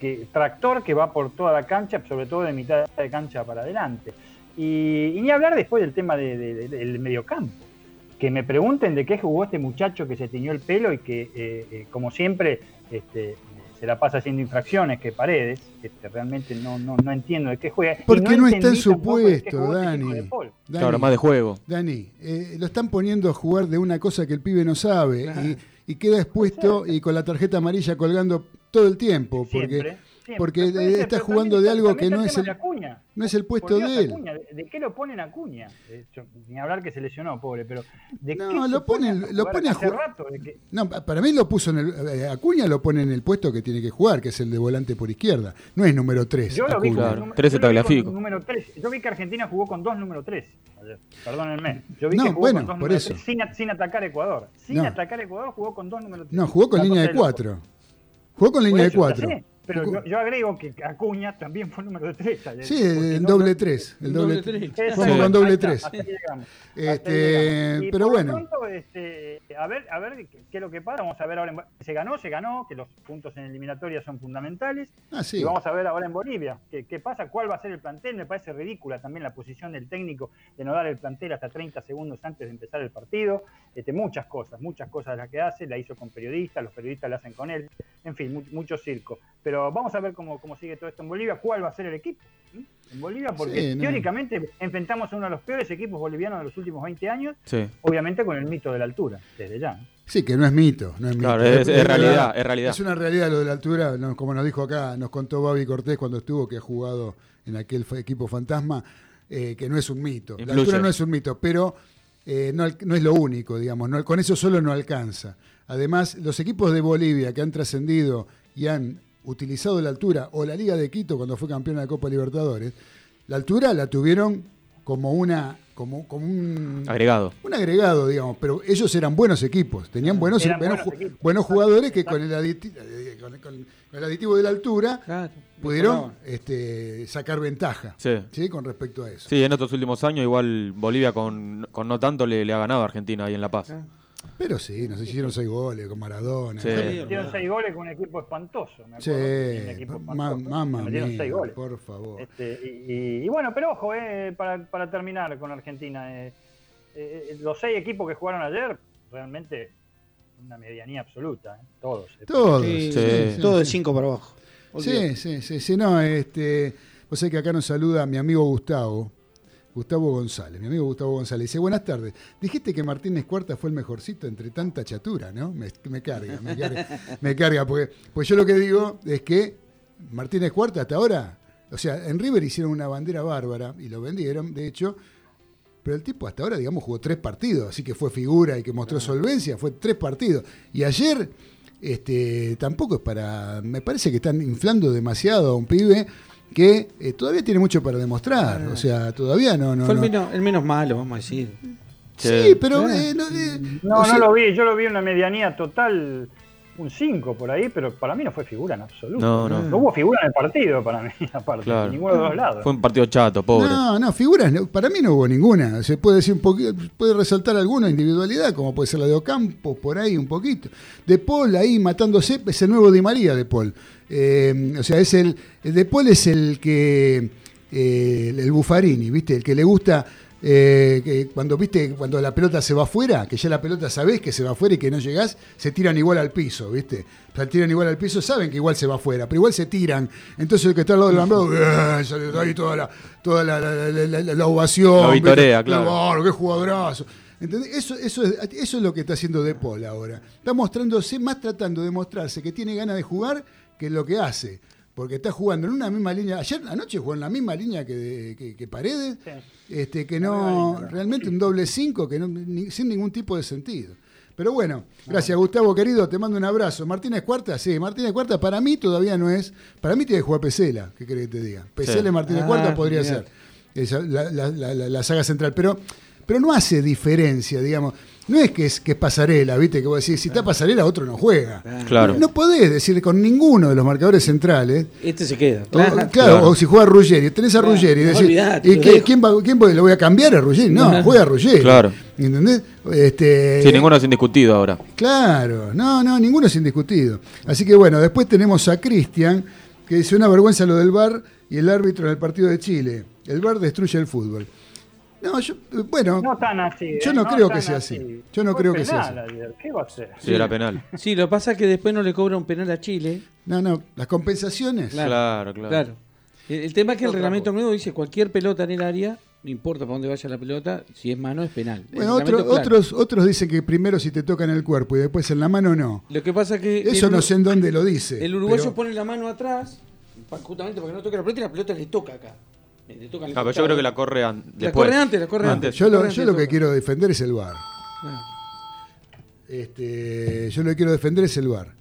que, tractor que va por toda la cancha, sobre todo de mitad de cancha para adelante. Y, y ni hablar después del tema de- de- de- del mediocampo. Que me pregunten de qué jugó este muchacho que se tiñó el pelo y que, eh, eh, como siempre, este, se la pasa haciendo infracciones, que paredes, este, realmente no, no, no entiendo de qué juega. Porque no, está en su puesto, este Dani. de Paul. Dani, Claro, más de juego. Dani, eh, lo están poniendo a jugar de una cosa que el pibe no sabe y, y queda expuesto y con la tarjeta amarilla colgando todo el tiempo. Porque, Siempre, siempre. porque ser, está jugando también de algo que no es el de Acuña. no es el puesto Dios, de él. Acuña, ¿de, de qué lo ponen a Acuña? Eh, yo- ni hablar que se lesionó, pobre, pero ¿de No, qué lo pone ponen- lo pone a hace jugar- rato? que- No, pa- para mí lo puso en el. eh, Acuña lo pone en el puesto que tiene que jugar, que es el de volante por izquierda. No es número 3. Yo lo vi con Claro, el número- tres yo lo vi con número tres. Yo vi que Argentina jugó con dos número 3 ayer. Perdónenme. Yo vi No, que jugó bueno, con dos por número eso. tres, sin, a- sin atacar Ecuador. Sin No. atacar Ecuador jugó con dos número 3. No, jugó con línea de 4. Jugó con línea de 4. Pero yo, yo agrego que Acuña también fue número 3 ayer. Sí, no- doble 3. El Doble doble tres. Exacto, Fuimos con doble ahí está, 3. hasta ahí llegamos. Este, pero bueno. pronto, este, a ver, a ver qué, qué es lo que pasa. Vamos a ver ahora. En, se ganó, se ganó, que los puntos en eliminatoria son fundamentales. Ah, sí. Y vamos a ver ahora en Bolivia qué, qué pasa, cuál va a ser el plantel. Me parece ridícula también la posición del técnico de no dar el plantel hasta 30 segundos antes de empezar el partido. Este, muchas cosas, muchas cosas las que hace, la hizo con periodistas, los periodistas la hacen con él. En fin, mu- mucho circo. Pero vamos a ver cómo, cómo sigue todo esto en Bolivia, cuál va a ser el equipo. En Bolivia, porque Sí, no. teóricamente enfrentamos a uno de los peores equipos bolivianos de los últimos 20 años, Sí. obviamente con el mito de la altura, desde ya. ¿no? Sí, que no es mito. No es mito. Claro, es- es realidad, es realidad. Es una realidad lo de la altura, no, como nos dijo acá, nos contó Babi Cortés cuando estuvo, que ha jugado en aquel equipo fantasma, eh, que no es un mito. La altura no es un mito, pero eh, no, es lo único, digamos. no- con eso solo no alcanza. Además, los equipos de Bolivia que han trascendido y han utilizado la altura, o la Liga de Quito cuando fue campeón de la Copa Libertadores, la altura la tuvieron como una como, como un Agregado. un agregado, digamos, pero ellos eran buenos equipos, tenían buenos, Eran buenos, buenos ju- equipos. buenos jugadores que con el, aditi- eh, con, con- con el aditivo de la altura Claro. pudieron este, sacar ventaja Sí. ¿sí? con respecto a eso. Sí, en estos últimos años igual Bolivia con, con no tanto le, le ha ganado a Argentina ahí en La Paz. Pero sí, nos hicieron seis goles con Maradona. Sí. Metieron seis goles con un equipo espantoso. Me Sí, acuerdo, un equipo espantoso. Metieron mía, seis goles. por favor. Este, y, y- y bueno, pero ojo, eh, para, para terminar con Argentina, eh, eh, los seis equipos que jugaron ayer, realmente una medianía absoluta, eh, todos. eh. Todos. Sí, sí, sí, sí, todo de sí. 5 para abajo. Sí, sí, sí, sí, no, este, vos sabés que acá nos saluda mi amigo Gustavo, Gustavo González, mi amigo Gustavo González. Dice, buenas tardes, dijiste que Martínez Cuarta fue el mejorcito entre tanta chatura, ¿no? Me, me carga, me carga, me carga, porque pues yo lo que digo es que Martínez Cuarta hasta ahora, o sea, en River hicieron una bandera bárbara y lo vendieron, de hecho, pero el tipo hasta ahora, digamos, jugó tres partidos, así que fue figura y que mostró solvencia, fue tres partidos. Y ayer, este, tampoco es para. Me parece que están inflando demasiado a un pibe que eh, todavía tiene mucho para demostrar. O sea, todavía no. no, Fue el, no. menos, el menos malo, vamos a decir. Sí, pero. Ah. eh, no, eh, No, sea, no lo vi, yo lo vi una medianía total un 5 por ahí, pero para mí no fue figura en absoluto. No, no. No hubo figura en el partido para mí, aparte, Claro. ninguno de los dos lados. Fue un partido chato, pobre. No, no, figuras, no, para mí no hubo ninguna. Se puede decir un poquito, puede resaltar alguna individualidad, como puede ser la de Ocampo, por ahí un poquito. De Paul ahí matándose, es el nuevo Di María de Paul. Eh, o sea, es el, De Paul es el que, eh, el Buffarini, ¿viste? El que le gusta eh, que cuando viste cuando la pelota se va afuera, que ya la pelota sabés que se va afuera y que no llegás, se tiran igual al piso, ¿viste? O sea, tiran igual al piso, saben que igual se va afuera, pero igual se tiran. Entonces el que está al lado del alambrado, ¡eh! sale ahí toda la, toda la, la- ovación. La vitorea, claro. Qué jugadorazo. ¿Entendés? Eso, eso, es, eso es lo que está haciendo De Paul ahora. Está mostrándose, más tratando de mostrarse que tiene ganas de jugar que lo que hace. Porque está jugando en una misma línea. Ayer anoche jugó en la misma línea que, que- que Paredes. Este, que no, realmente un doble 5 que no, ni- sin ningún tipo de sentido. Pero bueno, gracias Gustavo querido, te mando un abrazo. Martínez Cuarta, sí, Martínez Cuarta para mí todavía no es, para mí tiene que jugar Pesela, ¿qué querés que te diga? Pesela Sí. y Martínez Ah, Cuarta podría mirá. ser esa, la- la- la- la saga central, pero, pero no hace diferencia, digamos. No es que es, que es pasarela, ¿viste? Que vos decís, si está pasarela, otro no juega. Claro. No, no podés decir con ninguno de los marcadores centrales. Este se queda. O- claro, o si juega Ruggeri, tenés a Claro, Ruggeri decís, olvidate, ¿y qué- quién, va, quién lo voy a cambiar a Ruggeri? No, No. juega Ruggeri. Claro. ¿Entendés? Este, Sí, ninguno es indiscutido ahora. Claro, no, no, ninguno es indiscutido. Así que bueno, después tenemos a Cristian, que dice una vergüenza lo del VAR y el árbitro en el partido de Chile. El VAR destruye el fútbol. No, yo, bueno, No tan así. Yo ¿eh? no creo que sea así. Yo no Fue creo que sea ayer, ¿Qué va a ser? Sí, era penal. Sí, lo que pasa es que después no le cobra un penal a Chile. no, no, las compensaciones. Claro, claro. Claro. El, el tema es que el reglamento nuevo dice cualquier pelota en el área, no importa para dónde vaya la pelota, si es mano es penal. Bueno, otro- otros, otros dicen que primero si te toca en el cuerpo y después en la mano no. Lo que pasa es que Eso el, no sé en dónde lo dice. el uruguayo pero- pone la mano atrás, justamente porque no toque la pelota y la pelota le toca acá. Eh, el pero yo creo que la corre an- La después. corre antes, la corre antes. Yo lo, Correcto, yo lo que quiero defender es el VAR. Ah. Este, yo lo que quiero defender es el VAR.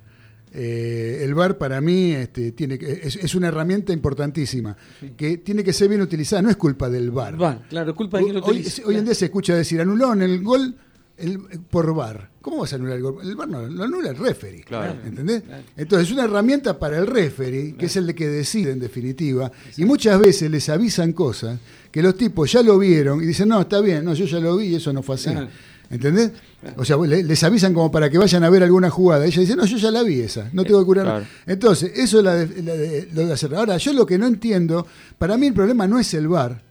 Eh, el VAR para mí este, tiene que, es, es una herramienta importantísima que tiene que ser bien utilizada. No es culpa del VAR. Va, claro, culpa de quien lo Hoy, utiliza. hoy en día se escucha decir anuló en el gol el- por VAR. ¿Cómo vas a anular el gol? El VAR no, lo anula el referee. Claro. ¿Entendés? Entonces es una herramienta para el referee, que es el que decide en definitiva. Y muchas veces les avisan cosas que los tipos ya lo vieron y dicen, no, está bien, no, yo ya lo vi y eso no fue así. ¿Entendés? O sea, le- les avisan como para que vayan a ver alguna jugada. Ella dice, no, yo ya la vi esa, no tengo que curar. Claro. Entonces, eso es la de- la de- lo de hacer. Ahora, yo lo que no entiendo, para mí el problema no es el VAR,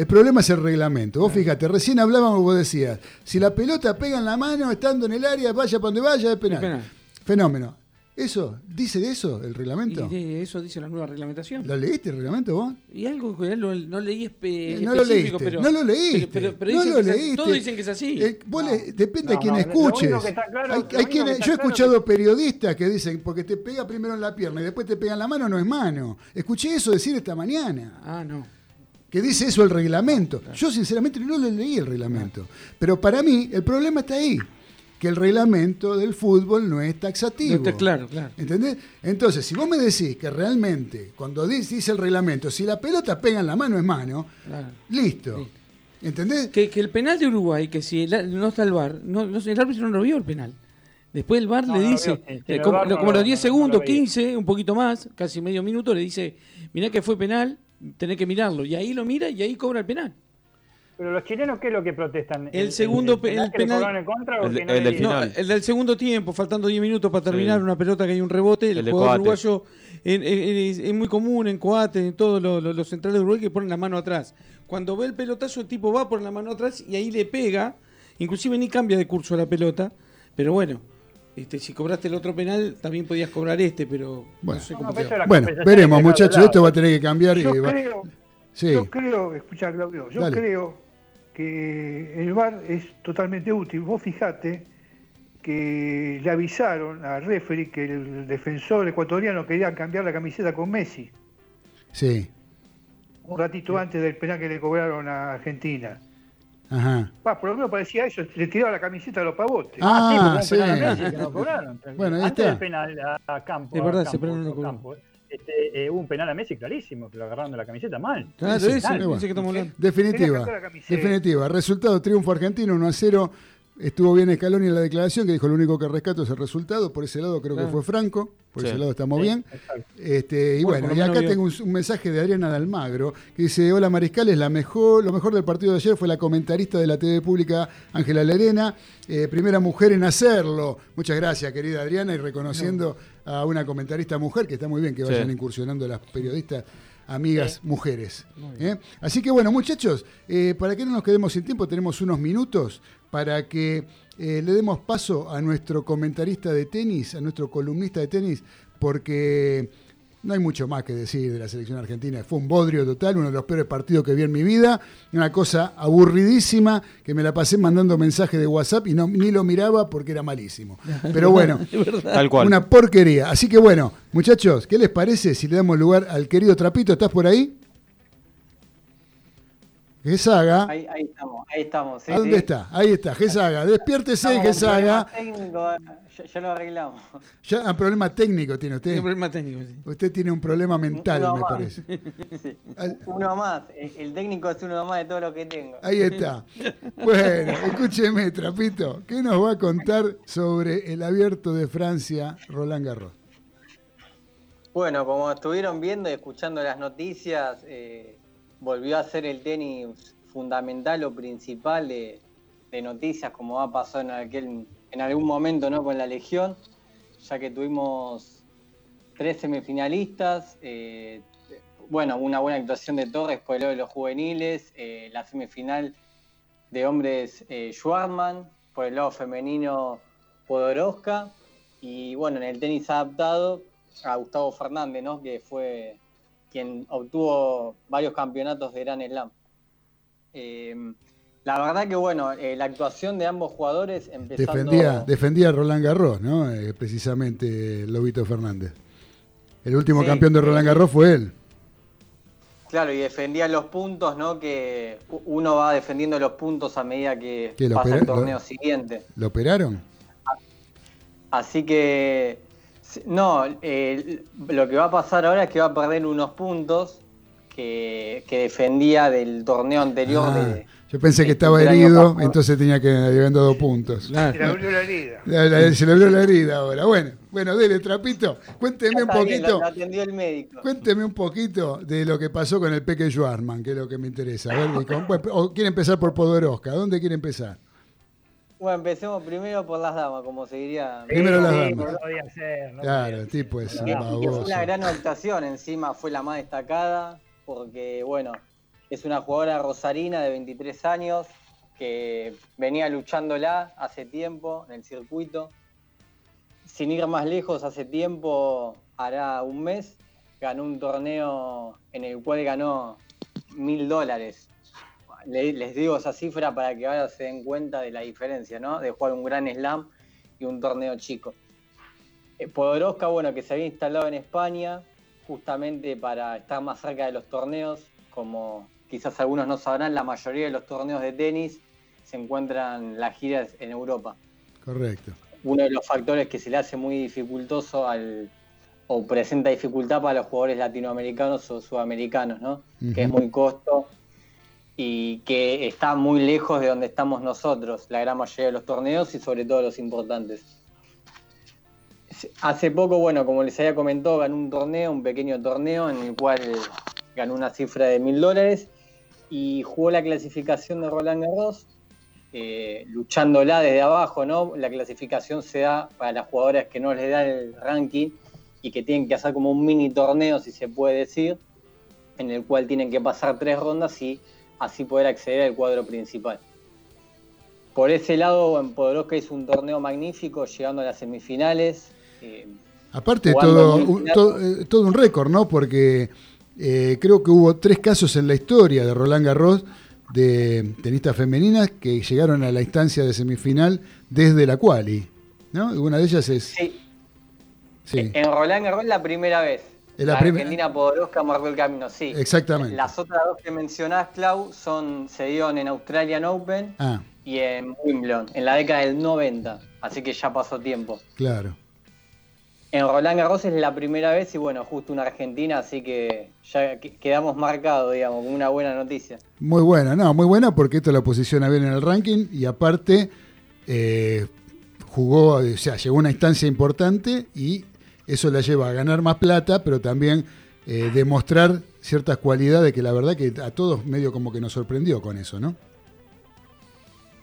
el problema es el reglamento. Vos fíjate, recién hablábamos, vos decías, si la pelota pega en la mano estando en el área, vaya para donde vaya, es penal. Es penal. Fenómeno. ¿Eso? ¿Dice de eso el reglamento? Y de eso dice la nueva reglamentación. ¿Lo leíste el reglamento vos? Y algo que no, no leí espe- no lo específico, leíste, pero, no lo leíste, Pero, pero no dicen lo que es así. leíste. Todos dicen que es así. Eh, vos le- depende No, de quién no, lo escuches. claro- Hay- lo está yo he claro escuchado periodistas que dicen porque te pega primero en la pierna y después te pega en la mano, no es mano. Escuché eso decir esta mañana. Ah, no. Que dice eso el reglamento. Yo sinceramente no leí el reglamento. Pero para mí el problema está ahí. Que el reglamento del fútbol no es taxativo. No está claro, claro. ¿Entendés? Entonces, si vos me decís que realmente, cuando dice, dice el reglamento, si la pelota pega en la mano es mano, Claro. listo. ¿Entendés? Que, que el penal de Uruguay, que si el- no está el VAR, no, no sé, el árbitro no lo vio el penal. Después el VAR No, le no lo dice, vio, sí, sí, eh, como, lo- los 10 no- no segundos, lo veía. 15, un poquito más, casi medio minuto, le dice, mirá que fue penal, tenés que mirarlo. Y ahí lo mira y ahí cobra el penal. Pero los chilenos, ¿qué es lo que protestan? El segundo el que le penal- cobraron en contra o El de- que no el le del dieron? No, final. el del segundo tiempo, faltando 10 minutos para terminar Sí. una pelota que hay un rebote, el, jugador Coate. uruguayo en- en- es, es muy común en Coate, en todos los, los- los centrales de Uruguay que ponen la mano atrás. Cuando ve el pelotazo, el tipo va por la mano atrás y ahí le pega, inclusive ni cambia de curso la pelota, pero bueno, este, si cobraste el otro penal, también podías cobrar este, pero Bueno. no sé cómo no, pero Bueno, veremos, muchachos. Esto va a tener que cambiar. Yo y va- creo, Sí. yo creo, escucha Claudio, yo Dale. creo que el VAR es totalmente útil. Vos fijate que le avisaron al referee que el defensor ecuatoriano quería cambiar la camiseta con Messi Sí. un ratito antes del penal que le cobraron a Argentina. Ajá. Pa, por lo menos parecía eso, le tiraba la camiseta a los pavotes. Ah, sí, porque sí. un penal a Messi que no cobraron. Bueno, ahí Antes está. del penal a, a Campo, Es verdad, a ese Campo, penal no lo a cobró. Campo, este, eh, hubo un penal a Messi clarísimo, que lo agarraron de la camiseta mal. Claro, Sí, sí, bueno. Tenía que Definitiva. Definitiva. Resultado triunfo argentino 1 a 0. Estuvo bien Scaloni en la declaración, que dijo lo único que rescato es el resultado. Por ese lado creo que fue franco, por Sí. ese lado estamos Sí, bien. Este, y Bueno, y acá tengo un, un mensaje de Adriana Dalmagro que dice, hola Mariscal, es la mejor, lo mejor del partido de ayer fue la comentarista de la TV pública Ángela Lerena, eh, primera mujer en hacerlo. Muchas gracias, querida Adriana, y reconociendo a una comentarista mujer, que está muy bien que Sí. vayan incursionando las periodistas amigas mujeres. ¿eh? Así que bueno, muchachos, eh, para que no nos quedemos sin tiempo, tenemos unos minutos para que eh, le demos paso a nuestro comentarista de tenis, a nuestro columnista de tenis, porque no hay mucho más que decir de la selección argentina. Fue un bodrio total, uno de los peores partidos que vi en mi vida, una cosa aburridísima que me la pasé mandando mensajes de WhatsApp y no, ni lo miraba porque era malísimo. Pero bueno, Tal cual. una porquería. Así que bueno, muchachos, ¿qué les parece si le damos lugar al querido Trapito? ¿Estás por ahí? Gesaga. Ahí, ahí estamos, ahí estamos. sí, ¿A dónde sí. está? Ahí está, Gesaga. Despiértese, Estamos Gesaga. técnicos, ya, ya lo arreglamos. Ya, un problema técnico tiene usted. un problema técnico, sí. Usted tiene un problema mental, Uno me más. parece. Sí. Uno más, el, el técnico es uno más de todo lo que tengo. Ahí está. Bueno, escúcheme, Trapito. ¿Qué nos va a contar sobre el abierto de Francia, Roland Garros? Bueno, como estuvieron viendo y escuchando las noticias, eh, volvió a ser el tenis fundamental o principal de, noticias, como ha pasado en, aquel, en algún momento ¿no? con la Legión, ya que tuvimos tres semifinalistas, eh, bueno, una buena actuación de Torres por el lado de los juveniles, eh, la semifinal de hombres eh, Schwarman, por el lado femenino Podoroska, y bueno, en el tenis adaptado a Gustavo Fernández, ¿no? que fue quien obtuvo varios campeonatos de Gran Slam. Eh, la verdad que bueno, eh, la actuación de ambos jugadores empezando... Defendía, defendía a Roland Garros, ¿no? Eh, precisamente el Lobito Fernández. El último Sí, campeón de Roland Garros fue él. Claro, y defendía los puntos, ¿no? Que uno va defendiendo los puntos a medida que ¿Qué, lo pasa el opera- torneo lo- siguiente. ¿Lo operaron? Así que, no, eh, lo que va a pasar ahora es que va a perder unos puntos que, que defendía del torneo anterior. Ah, de, yo pensé que estaba herido, pasado. entonces tenía que haber dado puntos. Claro. Se le abrió la herida. La- la- Se le abrió la herida ahora. Bueno, bueno, dele, Trapito. Cuénteme un Está bien, lo- poquito. lo atendió el médico. Cuénteme un poquito de lo que pasó con el Peque Schwarzman, que es lo que me interesa. A ver, quiere empezar por Podoroska. ¿Dónde quiere empezar? Bueno, empecemos primero por las damas, como se diría. Primero las Sí, damas. No podía ser. no Claro, podía el tipo es un fue baboso. una gran actuación, encima fue la más destacada, porque bueno, es una jugadora rosarina de 23 años que venía luchándola hace tiempo en el circuito. Sin ir más lejos, hace tiempo, hará un mes, ganó un torneo en el cual ganó mil dólares. Le- Les digo esa cifra para que ahora se den cuenta de la diferencia, ¿no? De jugar un gran slam y un torneo chico. Eh, Podoroska, bueno, que se había instalado en España justamente para estar más cerca de los torneos, como quizás algunos no sabrán, la mayoría de los torneos de tenis se encuentran las giras en Europa. Correcto. Uno de los factores que se le hace muy dificultoso al o presenta dificultad para los jugadores latinoamericanos o sudamericanos, ¿no? Que es muy costo y que está muy lejos de donde estamos nosotros, la gran mayoría de los torneos y sobre todo los importantes. Hace poco, bueno, como les había comentado, ganó un torneo, un pequeño torneo en el cual ganó una cifra de mil dólares y jugó la clasificación de Roland Garros, eh, luchándola desde abajo, ¿no? La clasificación se da para las jugadoras que no les da el ranking y que tienen que hacer como un mini torneo, si se puede decir, en el cual tienen que pasar tres rondas y así poder acceder al cuadro principal. Por ese lado, en Podoroska hizo un torneo magnífico, llegando a las semifinales. eh, Aparte, todo, un- todo, eh, todo un récord, ¿no? Porque eh, creo que hubo tres casos en la historia de Roland Garros de tenistas femeninas que llegaron a la instancia de semifinal desde la quali, ¿no? Una de ellas es... sí, Sí, En Roland Garros la primera vez. La Argentina Podoroska marcó el camino, sí. exactamente. Las otras dos que mencionás, Clau, son, se dieron en Australian Open Ah, y en Wimbledon, en la década del 90. Así que ya pasó tiempo. claro. En Roland Garros es la primera vez y bueno, justo una Argentina, así que ya que- quedamos marcados, digamos, como una buena noticia. Muy buena, no, muy buena porque esto la posiciona bien en el ranking y aparte eh, jugó, o sea, llegó a una instancia importante y eso la lleva a ganar más plata, pero también eh, demostrar ciertas cualidades que la verdad que a todos medio como que nos sorprendió con eso, ¿no?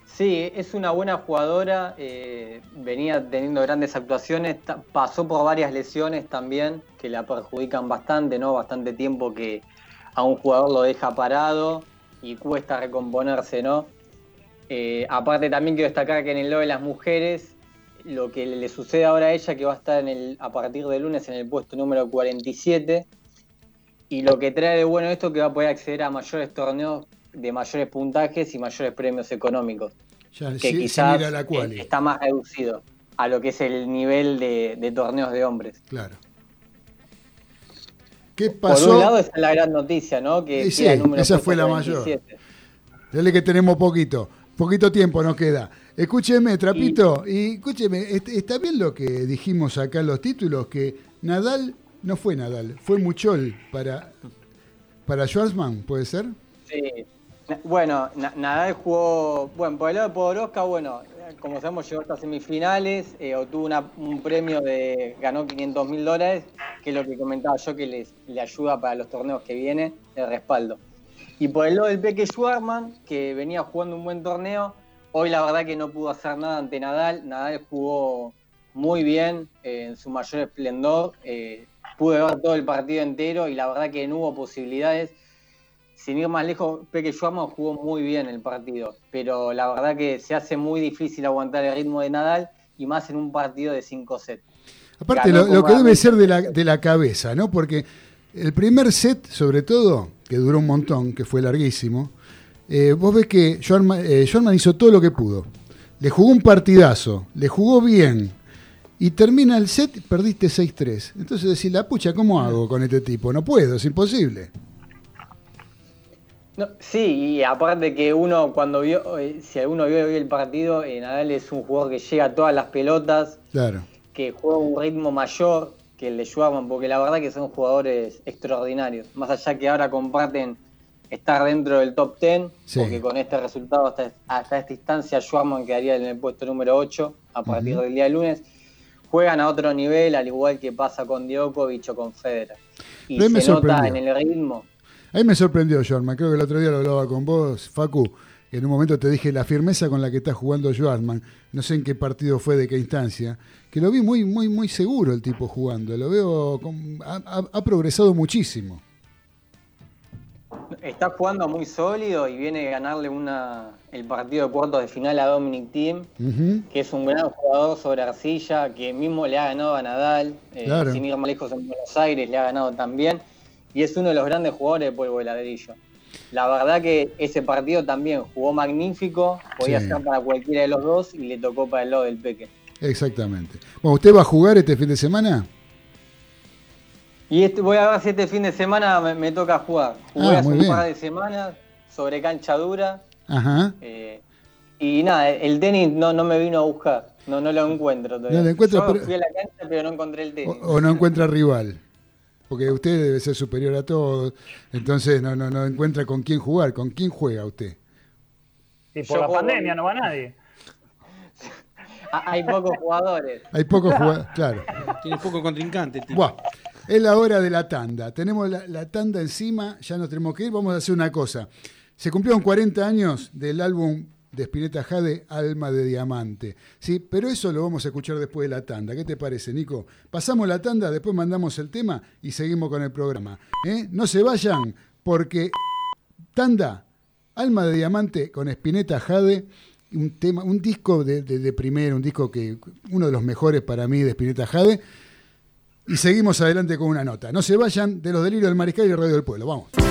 Sí, es una buena jugadora, eh, venía teniendo grandes actuaciones, pasó por varias lesiones también que la perjudican bastante, ¿no? Bastante tiempo que a un jugador lo deja parado y cuesta recomponerse, ¿no? Eh, aparte también quiero destacar que en el lado de las mujeres, lo que le sucede ahora a ella, que va a estar en el, a partir de lunes en el puesto número 47, y lo que trae de bueno esto es que va a poder acceder a mayores torneos de mayores puntajes y mayores premios económicos Ya que se quizás la eh, quali, está más reducido a lo que es el nivel de, de torneos de hombres. claro. ¿Qué Por pasó? un lado, esa es la gran noticia, ¿no? Que sí, número esa fue la 47. Dale que tenemos poquito, poquito tiempo nos queda. Escúcheme, Trapito, y, escúcheme, est- está bien lo que dijimos acá en los títulos, que Nadal no fue Nadal, fue Muchol para, para Schwarzman, ¿puede ser? Sí. Bueno, Na- Nadal jugó, bueno, por el lado de Podoroska, bueno, como sabemos llegó hasta semifinales, eh, obtuvo una- un premio de, ganó 500 mil dólares, que es lo que comentaba yo que les, le ayuda para los torneos que vienen, de respaldo. Y por el lado del Peque Schwarman, que venía jugando un buen torneo, hoy la verdad que no pudo hacer nada ante Nadal, Nadal jugó muy bien, eh, en su mayor esplendor, eh, pude ver todo el partido entero y la verdad que no hubo posibilidades sin ir más lejos, Peque Schwarman jugó muy bien el partido, pero la verdad que se hace muy difícil aguantar el ritmo de Nadal y más en un partido de 5 sets. Aparte, Ganó lo, lo que debe ser de la, de la cabeza, ¿no? Porque el primer set, sobre todo, que duró un montón, que fue larguísimo, eh, vos ves que Schwarman, eh, hizo todo lo que pudo. Le jugó un partidazo, le jugó bien, y termina el set, perdiste 6-3. Entonces decís, la pucha, ¿cómo hago con este tipo? No puedo, es imposible. No, sí, y aparte que uno cuando vio, eh, si alguno vio hoy el partido, eh, Nadal es un jugador que llega a todas las pelotas, Claro. que juega a un ritmo mayor que el de Schwarman, porque la verdad que son jugadores extraordinarios. Más allá que ahora comparten estar dentro del top 10, Sí. porque con este resultado hasta, hasta esta instancia Schwarman quedaría en el puesto número 8 a partir del día lunes. Juegan a otro nivel, al igual que pasa con Djokovic o con Federer. Y Pero se nota en el ritmo. A mí me sorprendió, Schwarman. Creo que el otro día lo hablaba con vos, Facu. En un momento te dije la firmeza con la que está jugando Schwarman. No sé en qué partido fue, de qué instancia. Que lo vi muy, muy, muy seguro el tipo jugando. Lo veo. con- ha, ha- ha progresado muchísimo. Está jugando muy sólido y viene a ganarle una, el partido de cuartos de final a Dominic Thiem, Ujú. que es un gran jugador sobre arcilla, que mismo le ha ganado a Nadal, eh, Claro. sin ir más lejos en Buenos Aires, le ha ganado también, y es uno de los grandes jugadores de polvo de ladrillo. La verdad que ese partido también jugó magnífico, podía Sí. ser para cualquiera de los dos y le tocó para el lado del Peque. Exactamente. Bueno, ¿usted va a jugar este fin de semana? Y este, voy a ver si este fin de semana me, me toca jugar. Jugué Ah, hace muy un bien. par de semanas sobre cancha dura. Ajá. eh, y nada, el tenis no, no me vino a buscar. No, no lo encuentro todavía. No lo encuentra, Yo pero- fui a la cancha pero no encontré el tenis. o no encuentra rival. Porque usted debe ser superior a todos. Entonces no, no, no encuentra con quién jugar. ¿Con quién juega usted? Y por Yo la pandemia no va nadie. Ah, Hay pocos jugadores. Hay pocos jugadores. Claro. Tiene poco contrincante, tío. Buah, es la hora de la tanda. Tenemos la, la tanda encima, ya nos tenemos que ir. Vamos a hacer una cosa. Se cumplieron 40 años del álbum de Spinetta Jade, Alma de Diamante. ¿sí? Pero eso lo vamos a escuchar después de la tanda. ¿Qué te parece, Nico? Pasamos la tanda, después mandamos el tema y seguimos con el programa. ¿eh? No se vayan, porque tanda, Alma de Diamante con Spinetta Jade. Un, tema, un disco de, primero, un disco que uno de los mejores para mí de Spinetta Jade. Y seguimos adelante con una nota. No se vayan de los delirios del mariscal y el radio del pueblo. Vamos.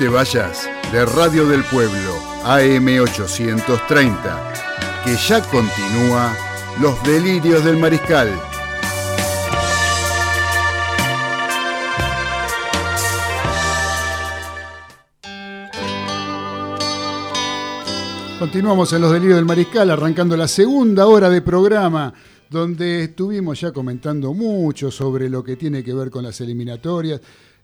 Te vayas de Radio del Pueblo, AM830, que ya continúa Los Delirios del Mariscal. Continuamos en Los Delirios del Mariscal, arrancando la segunda hora de programa, donde estuvimos ya comentando mucho sobre lo que tiene que ver con las eliminatorias.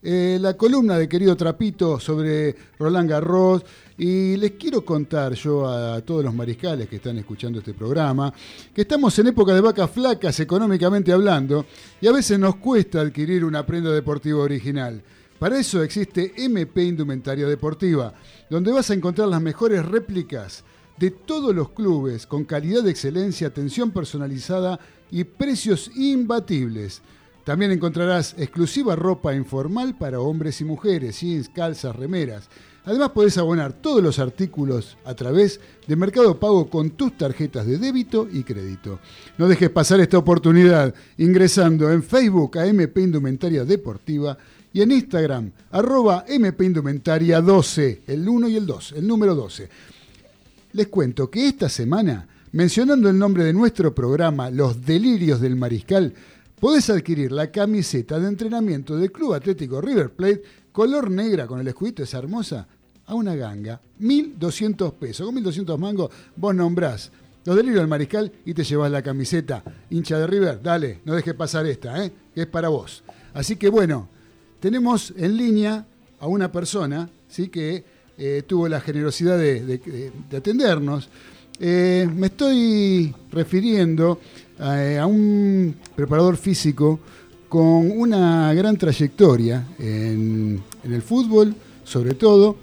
Eh, la columna de querido Trapito sobre Roland Garros. Y les quiero contar yo a todos los mariscales que están escuchando este programa que estamos en época de vacas flacas económicamente hablando y a veces nos cuesta adquirir una prenda deportiva original. Para eso existe MP Indumentaria Deportiva, donde vas a encontrar las mejores réplicas de todos los clubes con calidad de excelencia, atención personalizada y precios imbatibles. También encontrarás exclusiva ropa informal para hombres y mujeres, jeans, calzas, remeras. Además podés abonar todos los artículos a través de Mercado Pago con tus tarjetas de débito y crédito. No dejes pasar esta oportunidad ingresando en Facebook a MP Indumentaria Deportiva y en Instagram arroba MP Indumentaria 12, el 1 y el 2, el número 12. Les cuento que esta semana, mencionando el nombre de nuestro programa Los Delirios del Mariscal, podés adquirir la camiseta de entrenamiento del Club Atlético River Plate color negra con el escudito esa hermosa a una ganga, 1.200 pesos. Con 1.200 mangos vos nombrás los delirios del mariscal y te llevas la camiseta. Hincha de River, dale, no dejes pasar esta, ¿eh? que es para vos. Así que bueno, tenemos en línea a una persona ¿sí? que eh, tuvo la generosidad de, de- de atendernos. Eh, me estoy refiriendo eh, a un preparador físico con una gran trayectoria en, en el fútbol, sobre todo,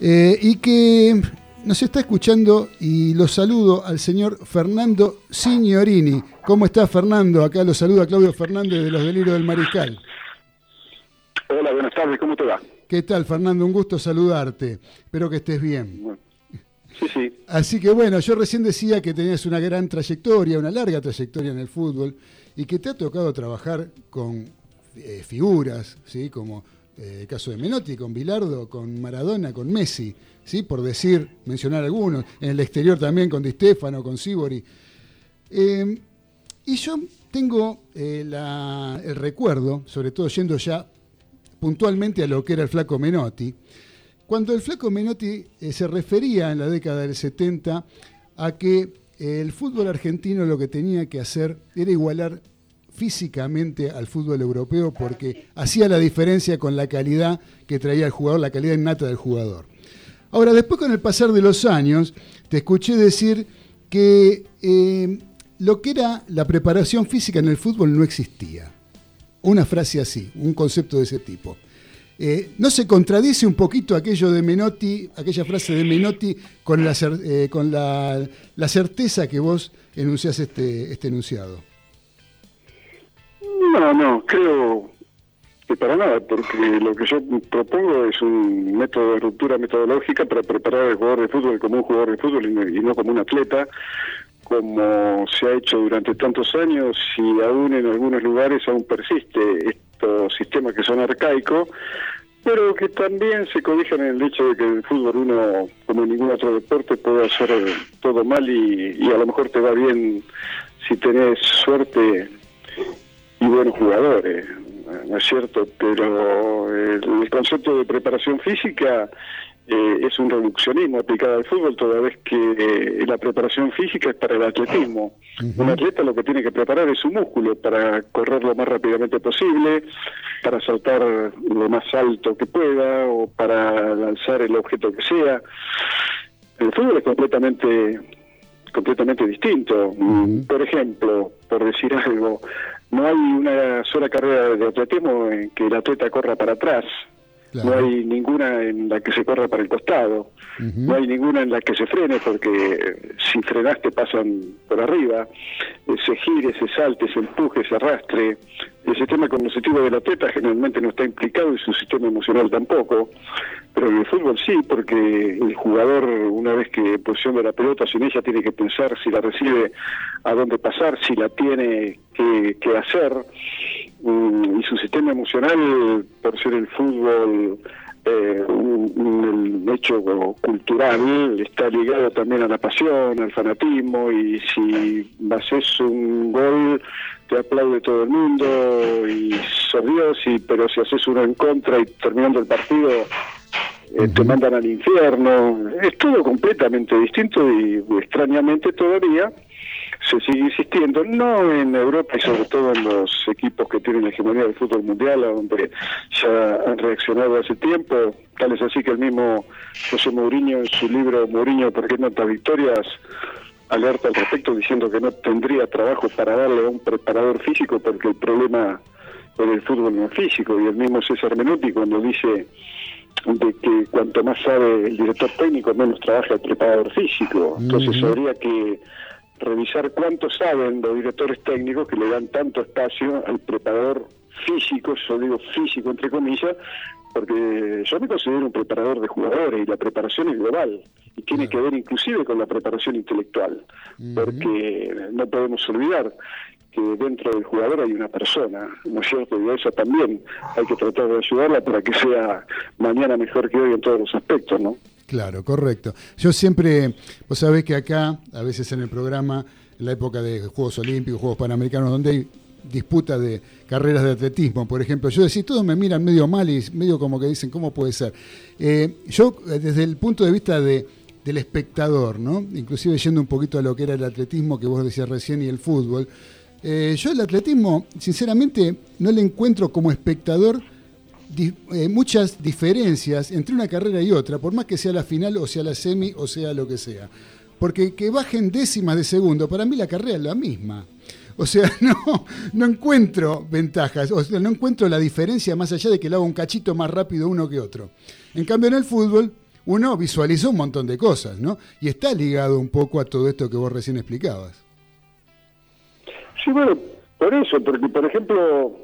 eh, y que nos está escuchando y lo saludo al señor Fernando Signorini. ¿Cómo está Fernando? Acá lo saluda Claudio Fernández de los Delirios del Mariscal. Hola, buenas tardes, ¿cómo te va? ¿Qué tal, Fernando? Un gusto saludarte. Espero que estés bien. Sí, sí. Así que bueno, yo recién decía que tenías una gran trayectoria, una larga trayectoria en el fútbol y que te ha tocado trabajar con eh, figuras, ¿sí? como eh, el caso de Menotti, con Bilardo, con Maradona, con Messi, ¿sí? por decir, mencionar algunos, en el exterior también con Di Stefano, con Sibori. Eh, y yo tengo eh, el recuerdo, sobre todo yendo ya puntualmente a lo que era el flaco Menotti, cuando el flaco Menotti eh, se refería en la década del 70 a que eh, el fútbol argentino lo que tenía que hacer era igualar físicamente al fútbol europeo porque hacía la diferencia con la calidad que traía el jugador, la calidad innata del jugador. Ahora, después con el pasar de los años, te escuché decir que eh, lo que era la preparación física en el fútbol no existía. Una frase así, un concepto de ese tipo. Eh, ¿No se contradice un poquito aquello de Menotti, aquella frase de Menotti, con la, cer- eh, con la, la certeza que vos enunciás este, este enunciado? No, no, creo que para nada, porque lo que yo propongo es un método de ruptura metodológica para preparar al jugador de fútbol como un jugador de fútbol y no, y no como un atleta, como se ha hecho durante tantos años y aún en algunos lugares aún persiste estos sistemas que son arcaicos, pero que también se cobijan en el hecho de que el fútbol uno, como en ningún otro deporte, puede hacer todo mal y, y a lo mejor te va bien si tenés suerte y buenos jugadores, ¿no es cierto? Pero el, el concepto de preparación física eh, es un reduccionismo aplicado al fútbol, toda vez que eh, la preparación física es para el atletismo. Un atleta lo que tiene que preparar es su músculo para correr lo más rápidamente posible, para saltar lo más alto que pueda o para lanzar el objeto que sea. El fútbol es completamente completamente distinto. Por ejemplo, por decir algo, no hay una sola carrera de atletismo en que el atleta corra para atrás. No hay ninguna en la que se corra para el costado. No hay ninguna en la que se frene porque si frenaste pasan por arriba. Eh, Se gire, se salte, se empuje, se arrastre. El sistema cognitivo del atleta generalmente no está implicado y su sistema emocional tampoco. Pero en el fútbol sí, porque el jugador, una vez que posiciona la pelota sin ella, tiene que pensar si la recibe, a dónde pasar, si la tiene que, que hacer. Mm, Y su sistema emocional, por ser el fútbol eh, un, un hecho cultural, está ligado también a la pasión, al fanatismo, y si haces un gol, te aplaude todo el mundo y sos Dios, y, pero si haces uno en contra y terminando el partido eh, te mandan al infierno. Es todo completamente distinto y extrañamente todavía se sigue insistiendo, no en Europa y sobre todo en los equipos que tienen la hegemonía del fútbol mundial, a donde ya han reaccionado hace tiempo, tal es así que el mismo José Mourinho en su libro Mourinho, ¿por qué tantas victorias? alerta al respecto diciendo que no tendría trabajo para darle a un preparador físico porque el problema en el fútbol no es físico y el mismo César Menotti cuando dice de que cuanto más sabe el director técnico menos trabaja el preparador físico entonces Ujú. habría que revisar cuánto saben los directores técnicos que le dan tanto espacio al preparador físico, yo digo físico entre comillas, porque yo me considero un preparador de jugadores y la preparación es global y tiene que ver inclusive con la preparación intelectual, porque no podemos olvidar que dentro del jugador hay una persona, ¿no es cierto? Y a esa también hay que tratar de ayudarla para que sea mañana mejor que hoy en todos los aspectos, ¿no? Claro, correcto. Yo siempre, vos sabés que acá, a veces en el programa, en la época de Juegos Olímpicos, Juegos Panamericanos, donde hay disputa de carreras de atletismo, por ejemplo, yo decía, todos me miran medio mal y medio como que dicen, ¿cómo puede ser? Eh, yo, eh, desde el punto de vista de, del espectador, ¿no? Inclusive yendo un poquito a lo que era el atletismo que vos decías recién y el fútbol, eh, yo el atletismo, sinceramente, no le encuentro como espectador eh, muchas diferencias entre una carrera y otra, por más que sea la final o sea la semi o sea lo que sea. Porque que bajen décimas de segundo, para mí la carrera es la misma. O sea, no, no encuentro ventajas, o sea, no encuentro la diferencia más allá de que lo haga un cachito más rápido uno que otro. En cambio, en el fútbol, uno visualizó un montón de cosas, ¿no? Y está ligado un poco a todo esto que vos recién explicabas. Sí, bueno, por eso, porque por ejemplo,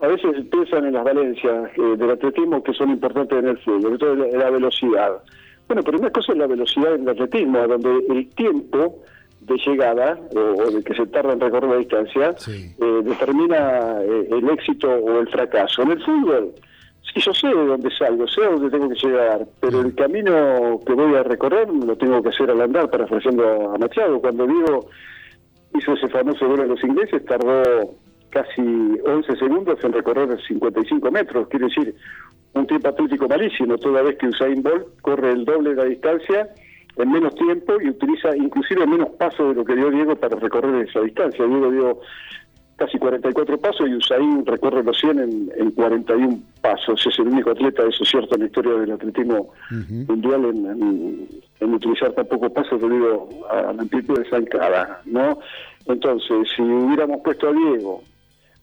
a veces piensan en las valencias eh, del atletismo que son importantes en el fútbol, sobre todo la, la velocidad. Bueno, pero una cosa es la velocidad en el atletismo, donde el tiempo de llegada o, o de que se tarda en recorrer la distancia eh, determina eh, el éxito o el fracaso. En el fútbol, sí, yo sé de dónde salgo, sé a dónde tengo que llegar, pero el camino que voy a recorrer lo tengo que hacer al andar, parafraseando a Machado. Cuando digo hizo ese famoso gol a los ingleses, tardó casi 11 segundos en recorrer 55 metros, quiere decir, un tiempo atlético malísimo, toda vez que Usain Bolt corre el doble de la distancia en menos tiempo y utiliza inclusive menos pasos de lo que dio Diego para recorrer esa distancia. Diego dio casi 44 pasos y Usain recorre los 100 en, en 41 pasos. Es el único atleta, eso es cierto, en la historia del atletismo mundial en, en- en utilizar tan pocos pasos debido a la amplitud de zancada, ¿no? Entonces, si hubiéramos puesto a Diego